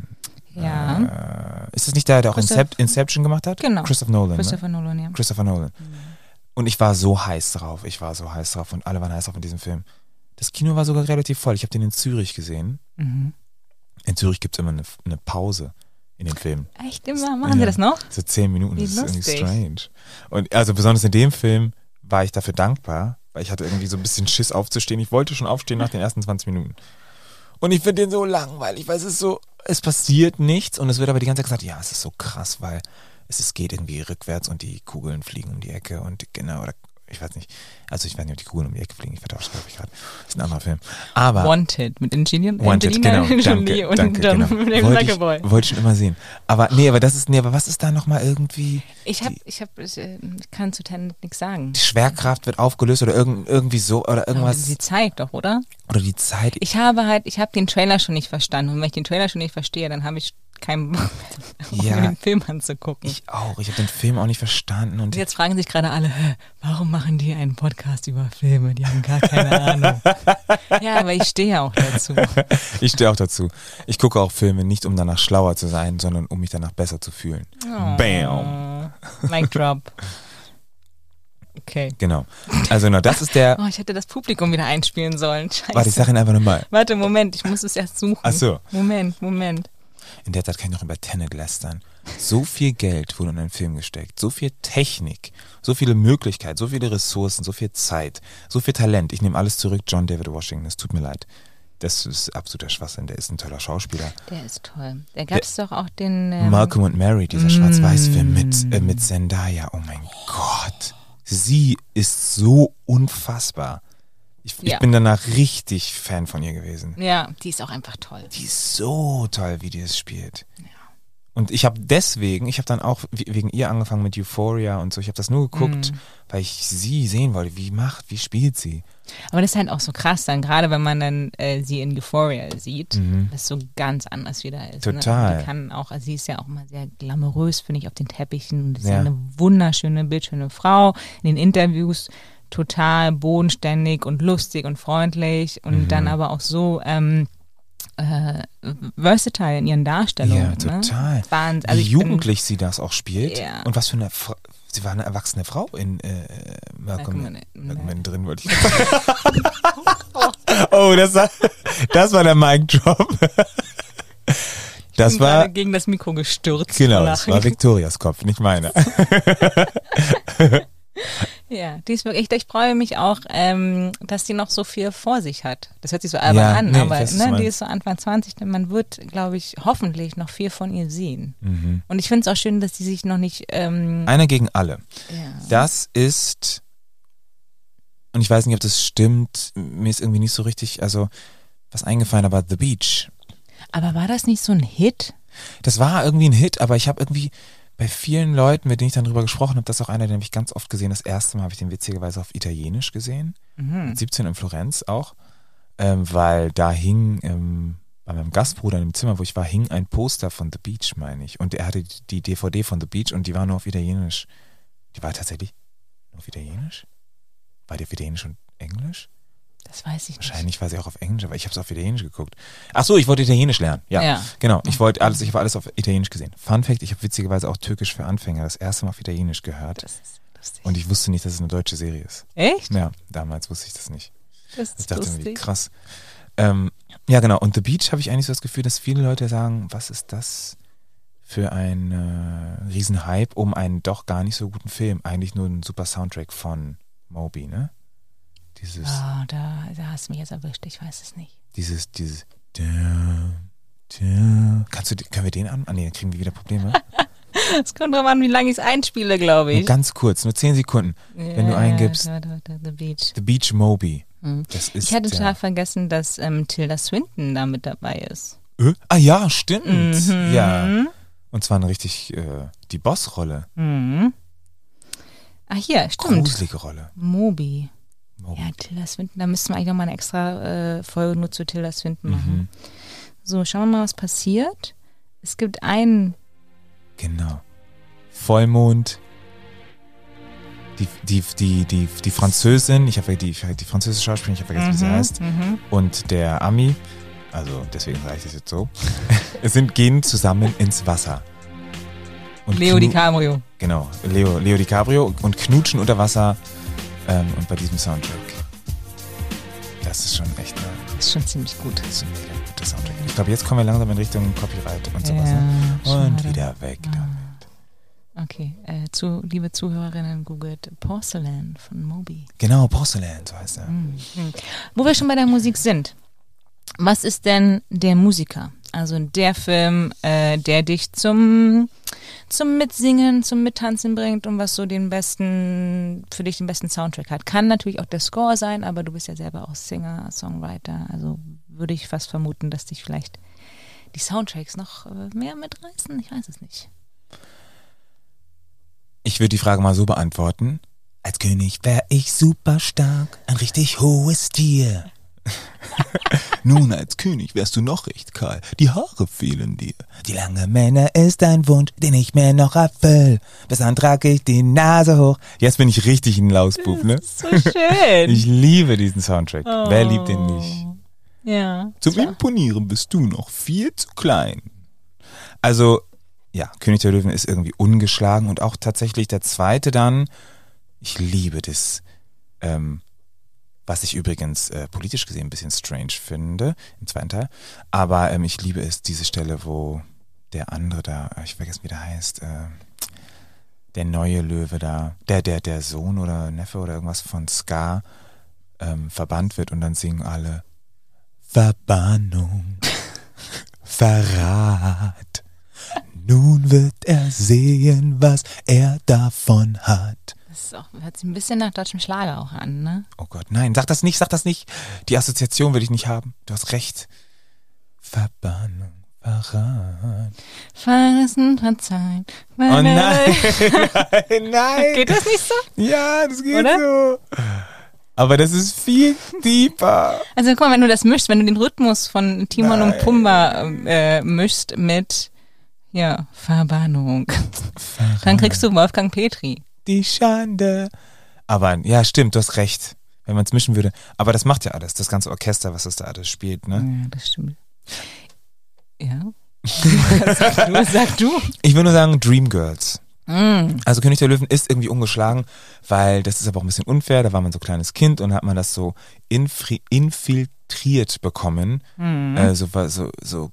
Ja. Äh, ist das nicht der, der auch Incep Inception gemacht hat? Genau. Christopher Nolan. Ne? Christopher ne? Nolan, ja. Christopher Nolan. Mhm. Und ich war so heiß drauf. Ich war so heiß drauf und alle waren heiß drauf in diesem Film. Das Kino war sogar relativ voll. Ich habe den in Zürich gesehen. Mhm. In Zürich gibt es immer eine, eine, Pause in den Filmen. Echt immer? Machen ja, sie das noch? So zehn Minuten. Wie das lustig. ist irgendwie strange. Und also besonders in dem Film war ich dafür dankbar, weil ich hatte irgendwie so ein bisschen Schiss aufzustehen. Ich wollte schon aufstehen nach den ersten 20 Minuten. Und ich finde den so langweilig, weil es ist so, es passiert nichts und es wird aber die ganze Zeit gesagt, ja, es ist so krass, weil es, es geht irgendwie rückwärts und die Kugeln fliegen um die Ecke und genau, oder ich weiß nicht, also ich weiß nicht, ob die Kugeln um die Ecke fliegen, ich vertausche glaube ich gerade. Das ist ein anderer Film. Aber Wanted mit Angelina, Wanted, Angelina genau, danke, und danke, John genau. wollte, ich, wollte ich schon immer sehen. Aber nee, aber das ist, nee, aber was ist da nochmal irgendwie? Ich habe, ich habe, ich, äh, kann zu Tenet nichts sagen. Die Schwerkraft wird aufgelöst oder irgend, irgendwie so oder irgendwas. die Zeit doch, oder? Oder die Zeit. Ich habe halt, ich habe den Trailer schon nicht verstanden und wenn ich den Trailer schon nicht verstehe, dann habe ich keinen Bock mehr, ja, den Film anzugucken. Ich auch. Ich habe den Film auch nicht verstanden. Und jetzt fragen sich gerade alle, warum machen die einen Podcast über Filme? Die haben gar keine Ahnung. ja, aber ich stehe auch dazu. ich stehe auch dazu. Ich gucke auch Filme nicht, um danach schlauer zu sein, sondern um mich danach besser zu fühlen. Oh, Bam. Mic drop. Okay. Genau. Also genau, das ist der. Oh, ich hätte das Publikum wieder einspielen sollen. Scheiße. Warte, ich sage ihn einfach nochmal. Warte, Moment, ich muss es erst suchen. Ach so. Moment, Moment. In der Zeit kann ich noch über Tenet lästern. So viel Geld wurde in einen Film gesteckt, so viel Technik, so viele Möglichkeiten, so viele Ressourcen, so viel Zeit, so viel Talent. Ich nehme alles zurück, John David Washington, es tut mir leid. Das ist absoluter Schwachsinn. Der ist ein toller Schauspieler. Der ist toll. Da gab es doch auch den. Ähm Malcolm und Mary, dieser mm. Schwarz-Weiß-Film mit, äh, mit Zendaya. Oh mein Gott. Sie ist so unfassbar. Ich, ja. ich, bin danach richtig Fan von ihr gewesen. Ja, die ist auch einfach toll. Die ist so toll, wie die es spielt. Ja. Und ich habe deswegen, ich habe dann auch wegen ihr angefangen mit Euphoria und so. Ich habe das nur geguckt, mm. weil ich sie sehen wollte. Wie macht, wie spielt sie? Aber das ist halt auch so krass dann, gerade wenn man dann äh, sie in Euphoria sieht, mhm. das so ganz anders wieder ist. Ne? Total. Ne? Die kann auch, also sie ist ja auch immer sehr glamourös, finde ich, auf den Teppichen. Und ist ja. ja eine wunderschöne, bildschöne Frau. In den Interviews total bodenständig und lustig und freundlich und mhm. dann aber auch so ähm, äh, versatile in ihren Darstellungen. Ja, ne? total. Ne? Wahnsinn. Also Wie jugendlich bin, sie das auch spielt ja. und was für eine Sie war eine erwachsene Frau in äh, Malcolm, Malcolm, Malcolm drin, wollte ich sagen. oh, das war, das war der Mic Drop. Das ich bin war gegen das Mikro gestürzt. Genau, das war Victorias Kopf, nicht meiner. Ja, die ist wirklich, ich freue mich auch, ähm, dass die noch so viel vor sich hat. Das hört sich so albern ja, an, nee, aber ne, die ist so Anfang 20, man wird, glaube ich, hoffentlich noch viel von ihr sehen. Mhm. Und ich finde es auch schön, dass die sich noch nicht... Ähm, Einer gegen alle. Ja. Das ist, und ich weiß nicht, ob das stimmt, mir ist irgendwie nicht so richtig, also was eingefallen, aber The Beach. Aber war das nicht so ein Hit? Das war irgendwie ein Hit, aber ich habe irgendwie bei vielen Leuten, mit denen ich dann drüber gesprochen habe, das ist auch einer, den habe ich ganz oft gesehen. Das erste Mal habe ich den witzigerweise auf Italienisch gesehen. Mhm. 17 in Florenz auch. Ähm, weil da hing ähm, bei meinem Gastbruder im Zimmer, wo ich war, hing ein Poster von The Beach, meine ich. Und er hatte die DVD von The Beach und die war nur auf Italienisch. Die war tatsächlich nur auf Italienisch? War die auf Italienisch und Englisch? Das weiß ich nicht. Wahrscheinlich war sie auch auf Englisch, aber ich habe es auf Italienisch geguckt. Ach so, ich wollte Italienisch lernen. Ja, ja. genau. Ich wollte alles, ich habe alles auf Italienisch gesehen. Fun Fact: Ich habe witzigerweise auch Türkisch für Anfänger das erste Mal auf Italienisch gehört. Das ist lustig. Und ich wusste nicht, dass es eine deutsche Serie ist. Echt? Ja, damals wusste ich das nicht. Das ist ich dachte lustig. irgendwie krass. Ähm, ja, genau. Und The Beach habe ich eigentlich so das Gefühl, dass viele Leute sagen, was ist das für ein äh, Riesenhype um einen doch gar nicht so guten Film? Eigentlich nur ein super Soundtrack von Moby, ne? Dieses. Oh, da, da hast du mich jetzt erwischt, ich weiß es nicht. Dieses, dieses. Kannst du, können wir den an? Ah, nee, dann kriegen wir wieder Probleme. Es kommt drauf an, wie lange ich es einspiele, glaube ich. Nur ganz kurz, nur zehn Sekunden. Ja, Wenn du eingibst. The Beach. The Beach Moby. Das ist ich hatte total vergessen, dass ähm, Tilda Swinton da mit dabei ist. Äh? Ah ja, stimmt. Mhm. Ja. Und zwar eine richtig äh, die Bossrolle. Mhm. Ah, hier, stimmt. Gruselige Rolle. Moby. Ja, Tilda Swinton, da müssten wir eigentlich nochmal eine extra äh, Folge nur zu Tilda Swinton machen. Mhm. So, schauen wir mal, was passiert. Es gibt einen. Genau. Vollmond. Die, die, die, die, die Französin, ich habe die, die französische Schauspielerin, ich habe vergessen, mhm, wie sie mhm, heißt. Mhm. Und der Ami, also deswegen sage ich das jetzt so, sind, gehen zusammen ins Wasser. Und Leo DiCaprio. Genau, Leo, Leo DiCaprio und knutschen unter Wasser ähm, und bei diesem Soundtrack. Das ist schon echt. Ne, das ist schon ziemlich gut. Das ist ein mega guter Soundtrack. Ich glaube, jetzt kommen wir langsam in Richtung Copyright und sowas. Ja, ne? Und wieder weg ah. damit. Okay, äh, zu, liebe Zuhörerinnen, googelt Porcelain von Moby. Genau, Porcelain, so heißt er. Mhm. Wo wir schon bei der Musik sind, was ist denn der Musiker? Also der Film, äh, der dich zum zum Mitsingen, zum Mittanzen bringt und was so den besten, für dich den besten Soundtrack hat. Kann natürlich auch der Score sein, aber du bist ja selber auch Singer, Songwriter. Also würde ich fast vermuten, dass dich vielleicht die Soundtracks noch äh, mehr mitreißen. Ich weiß es nicht. Ich würde die Frage mal so beantworten. Als König wäre ich super stark, ein richtig hohes Tier. Nun, als König wärst du noch recht kahl. Die Haare fehlen dir. Die lange Männer ist ein Wunsch, den ich mir noch erfüll. Bis dann trage ich die Nase hoch. Jetzt bin ich richtig ein Lausbub, ne? So schön. Ich liebe diesen Soundtrack. Oh. Wer liebt den nicht? Ja. Zum klar. Imponieren bist du noch viel zu klein. Also, ja, König der Löwen ist irgendwie ungeschlagen und auch tatsächlich der zweite dann. Ich liebe das. Ähm, was ich übrigens äh, politisch gesehen ein bisschen strange finde im zweiten Teil. Aber ähm, ich liebe es, diese Stelle, wo der andere da, ich vergesse, wie der heißt, äh, der neue Löwe da, der, der, der Sohn oder Neffe oder irgendwas von Ska ähm, verbannt wird und dann singen alle Verbannung, Verrat. Nun wird er sehen, was er davon hat. Das auch, hört sich ein bisschen nach deutschem Schlager auch an, ne? Oh Gott, nein, sag das nicht, sag das nicht. Die Assoziation will ich nicht haben. Du hast recht. Verbannung. Verrat. Verlassen, verzeihen. Oh nein, nein, nein. Geht das nicht so? Ja, das geht Oder? so. Aber das ist viel deeper. Also guck mal, wenn du das mischst, wenn du den Rhythmus von Timon nein. und Pumba äh, mischst mit ja, Verbannung, dann kriegst du Wolfgang Petri. Die Schande. Aber ja, stimmt, du hast recht. Wenn man es mischen würde. Aber das macht ja alles, das ganze Orchester, was das da alles spielt, ne? Ja, das stimmt. Ja. sag, du, sag du. Ich will nur sagen Dreamgirls. Mm. Also König der Löwen ist irgendwie ungeschlagen, weil das ist aber auch ein bisschen unfair. Da war man so kleines Kind und hat man das so infiltriert bekommen. Mm. Äh, so, so, so.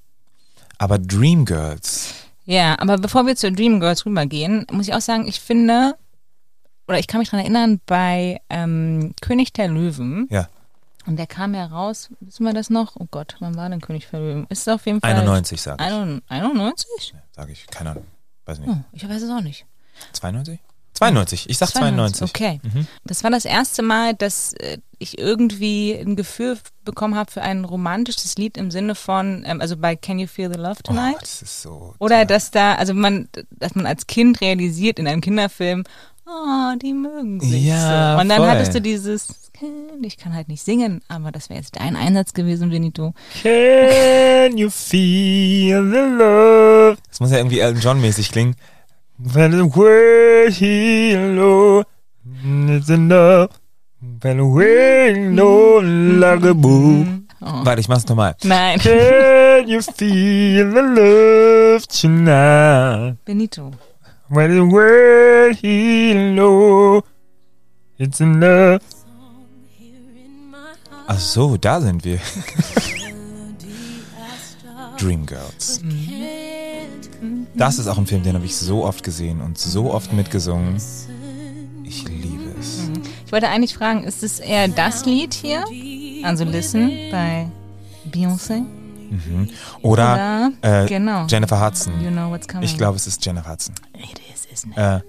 Aber Dreamgirls. Ja, aber bevor wir zu Dreamgirls rübergehen, muss ich auch sagen, ich finde, oder ich kann mich daran erinnern, bei ähm, König der Löwen. Ja. Und der kam ja raus, wissen wir das noch? Oh Gott, wann war denn König der Löwen? Ist es auf jeden Fall. 91, sag ich. 91? Ja, sag ich, keine Ahnung. Weiß nicht. Oh, ich weiß es auch nicht. 92? 92, ich sag 92. 92. Okay. Mhm. Das war das erste Mal, dass äh, ich irgendwie ein Gefühl bekommen habe für ein romantisches Lied im Sinne von, ähm, also bei Can You Feel the Love oh, Tonight? Oh, das ist so. Oder toll. dass da, also man, dass man als Kind realisiert in einem Kinderfilm, oh, die mögen sich ja, so. Und dann voll. hattest du dieses ich kann halt nicht singen, aber das wäre jetzt dein Einsatz gewesen, Benito. Can you feel the love? Das muss ja irgendwie Elton John mäßig klingen. When the way hello, it's enough. When way no like a boo. Oh. Warte, ich mach's nochmal. Nein. Can you feel the love tonight? Benito. When the way hello, it's enough. Ach so, da sind wir. Dreamgirls. Das ist auch ein Film, den habe ich so oft gesehen und so oft mitgesungen. Ich liebe es. Ich wollte eigentlich fragen, ist es eher das Lied hier? Also Listen bei Beyoncé? Mhm. Oder, Oder äh, genau. Jennifer Hudson. You know what's coming. Ich glaube, es ist Jennifer Hudson. It is, isn't it? Äh,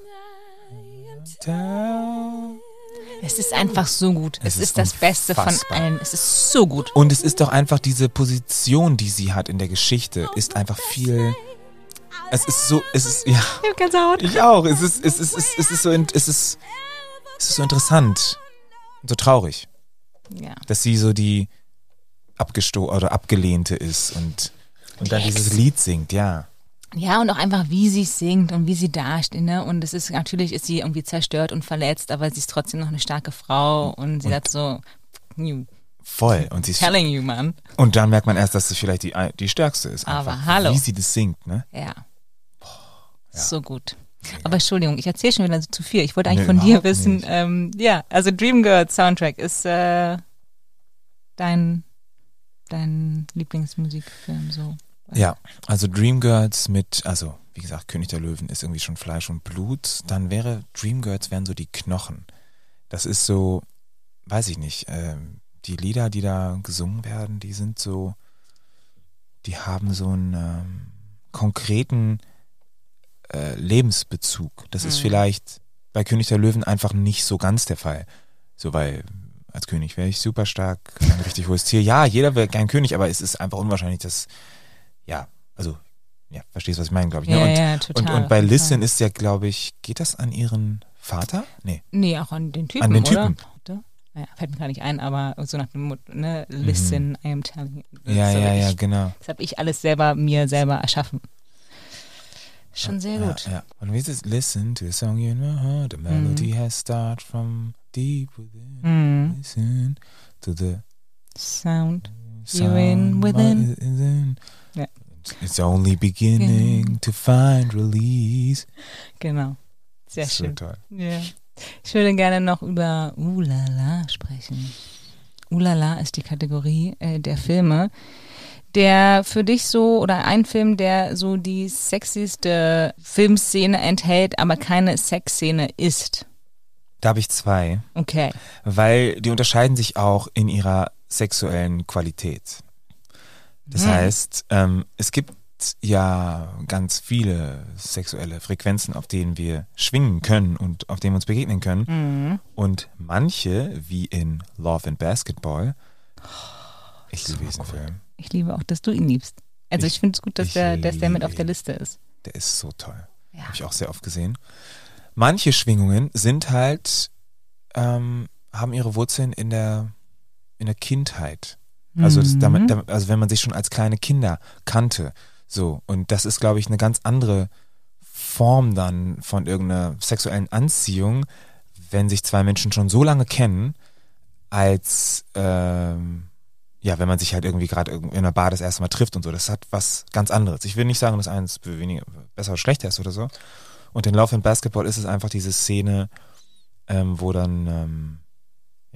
es ist einfach so gut. Es, es ist, ist das Beste von allen. Es ist so gut. Und es ist doch einfach diese Position, die sie hat in der Geschichte, ist einfach viel. Es ist so, es ist, ja. Ich hab Gänsehaut. Ich auch. Es ist, es ist, es ist, es ist so, es ist, es ist so interessant. So traurig. Ja. Dass sie so die abgesto oder abgelehnte ist und, und dann dieses Lied singt, ja. Ja, und auch einfach, wie sie singt und wie sie dasteht. Ne? Und es ist natürlich ist sie irgendwie zerstört und verletzt, aber sie ist trotzdem noch eine starke Frau und sie und hat so. Voll. Und sie ist, telling you, man. Und dann merkt man erst, dass es vielleicht die, die stärkste ist. Einfach, aber hallo. Wie sie das singt, ne? Ja. Boah, ja. So gut. Aber Entschuldigung, ich erzähle schon wieder zu viel. Ich wollte eigentlich nee, von dir wissen, ähm, ja, also Dreamgirls Soundtrack ist äh, dein, dein Lieblingsmusikfilm so. Ja, also Dreamgirls mit, also wie gesagt, König der Löwen ist irgendwie schon Fleisch und Blut. Dann wäre Dreamgirls wären so die Knochen. Das ist so, weiß ich nicht, äh, die Lieder, die da gesungen werden, die sind so, die haben so einen ähm, konkreten äh, Lebensbezug. Das mhm. ist vielleicht bei König der Löwen einfach nicht so ganz der Fall. So, weil als König wäre ich super stark, ein richtig hohes Tier. Ja, jeder wäre gern König, aber es ist einfach unwahrscheinlich, dass ja, also, ja, verstehst du, was ich meine, glaube ich. Ne? Ja, und, ja, total. Und, und bei Listen ist ja, glaube ich, geht das an ihren Vater? Nee. Nee, auch an den Typen. An den Typen. Oder? Naja, fällt mir gar nicht ein, aber so nach dem Motto, ne, listen, mhm. I am telling you. Ja, ja, ja, genau. Das habe ich alles selber, mir selber erschaffen. Schon sehr gut. Ja, ja. Und wie ist es? Listen to a song my heart, the melody mhm. has started from deep within. Mhm. Listen to the sound, sound you in within. within. Ja. It's only beginning to find release. Genau. Sehr schön. Toll. Ja. Ich würde gerne noch über Ulala sprechen. Ulala ist die Kategorie äh, der Filme, der für dich so oder ein Film, der so die sexyste Filmszene enthält, aber keine Sexszene ist? Da habe ich zwei. Okay. Weil die unterscheiden sich auch in ihrer sexuellen Qualität. Das hm. heißt, ähm, es gibt ja ganz viele sexuelle Frequenzen, auf denen wir schwingen können und auf denen wir uns begegnen können. Mhm. Und manche, wie in Love and Basketball, ich liebe diesen Film. Ich liebe auch, dass du ihn liebst. Also ich, ich finde es gut, dass der, dass der mit auf der Liste ist. Der ist so toll. Ja. Habe ich auch sehr oft gesehen. Manche Schwingungen sind halt, ähm, haben ihre Wurzeln in der, in der Kindheit. Also, das, damit, mhm. damit, also wenn man sich schon als kleine Kinder kannte, so, und das ist, glaube ich, eine ganz andere Form dann von irgendeiner sexuellen Anziehung, wenn sich zwei Menschen schon so lange kennen, als ähm, ja, wenn man sich halt irgendwie gerade in einer Bar das erste Mal trifft und so. Das hat was ganz anderes. Ich will nicht sagen, dass eins weniger, besser oder schlechter ist oder so. Und in Love and Basketball ist es einfach diese Szene, ähm, wo dann ähm,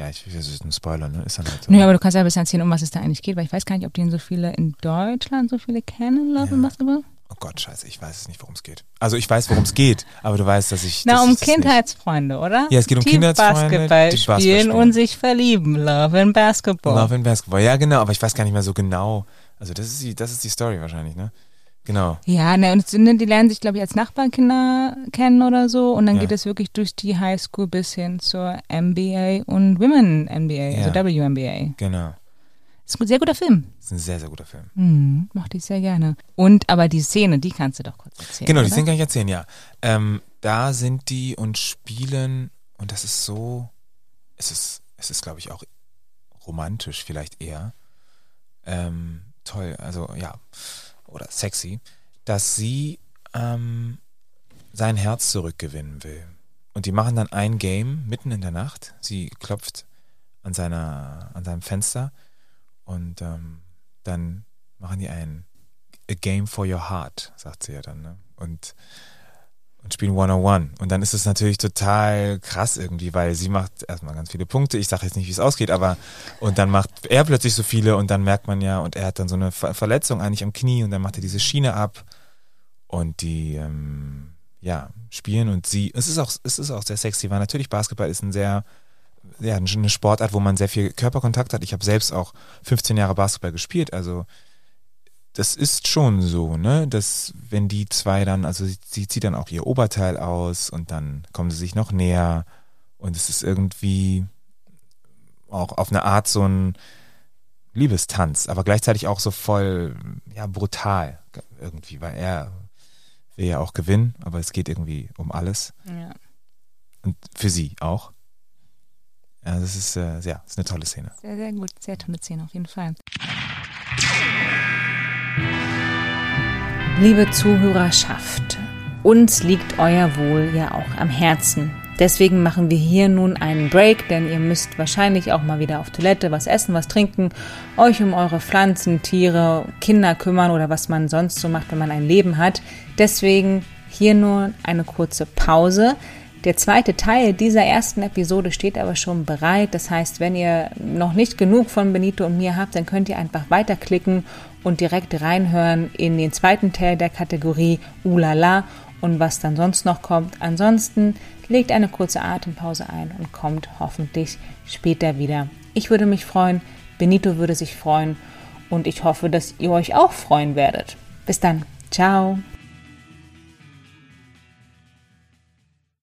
ja, ich, das ist ein Spoiler, ne? Ist dann halt so. Nö, aber du kannst ja ein bisschen erzählen, um was es da eigentlich geht, weil ich weiß gar nicht, ob den so viele in Deutschland so viele kennen, Love ja. and Basketball. Oh Gott, scheiße, ich weiß es nicht, worum es geht. Also ich weiß, worum es geht, aber du weißt, dass ich. Na, dass um ich Kindheitsfreunde, oder? Ja, es geht um Team Kindheitsfreunde. Basketball spielen und sich verlieben. Love and Basketball. Love and Basketball, ja genau, aber ich weiß gar nicht mehr so genau. Also das ist die, das ist die Story wahrscheinlich, ne? Genau. Ja, ne, und die lernen sich, glaube ich, als Nachbarkinder kennen oder so. Und dann ja. geht es wirklich durch die Highschool bis hin zur MBA und Women MBA, also ja. also WNBA. Genau. Ist ein sehr guter Film. Ist ein sehr, sehr guter Film. Mhm, mochte ich sehr gerne. Und aber die Szene, die kannst du doch kurz erzählen. Genau, die Szene kann ich erzählen, ja. Ähm, da sind die und spielen, und das ist so, es ist, es ist, glaube ich, auch romantisch vielleicht eher. Ähm, toll, also ja oder sexy, dass sie ähm, sein Herz zurückgewinnen will. Und die machen dann ein Game mitten in der Nacht. Sie klopft an seiner, an seinem Fenster und ähm, dann machen die ein A Game for Your Heart, sagt sie ja dann. Ne? Und und spielen 101. Und dann ist es natürlich total krass irgendwie, weil sie macht erstmal ganz viele Punkte. Ich sage jetzt nicht, wie es ausgeht, aber und dann macht er plötzlich so viele und dann merkt man ja, und er hat dann so eine Verletzung eigentlich am Knie und dann macht er diese Schiene ab und die ähm, ja spielen und sie, es ist auch, es ist auch sehr sexy, weil natürlich Basketball ist ein sehr ja, eine Sportart, wo man sehr viel Körperkontakt hat. Ich habe selbst auch 15 Jahre Basketball gespielt, also das ist schon so, ne, dass wenn die zwei dann, also sie, sie zieht dann auch ihr Oberteil aus und dann kommen sie sich noch näher und es ist irgendwie auch auf eine Art so ein Liebestanz, aber gleichzeitig auch so voll, ja, brutal irgendwie, weil er will ja auch gewinnen, aber es geht irgendwie um alles. Ja. Und für sie auch. Ja, das ist, äh, ja, das ist eine tolle Szene. Sehr, sehr gut, sehr tolle Szene auf jeden Fall. Liebe Zuhörerschaft, uns liegt euer Wohl ja auch am Herzen. Deswegen machen wir hier nun einen Break, denn ihr müsst wahrscheinlich auch mal wieder auf Toilette, was essen, was trinken, euch um eure Pflanzen, Tiere, Kinder kümmern oder was man sonst so macht, wenn man ein Leben hat. Deswegen hier nur eine kurze Pause. Der zweite Teil dieser ersten Episode steht aber schon bereit. Das heißt, wenn ihr noch nicht genug von Benito und mir habt, dann könnt ihr einfach weiterklicken und direkt reinhören in den zweiten Teil der Kategorie Ulala und was dann sonst noch kommt. Ansonsten legt eine kurze Atempause ein und kommt hoffentlich später wieder. Ich würde mich freuen, Benito würde sich freuen und ich hoffe, dass ihr euch auch freuen werdet. Bis dann. Ciao.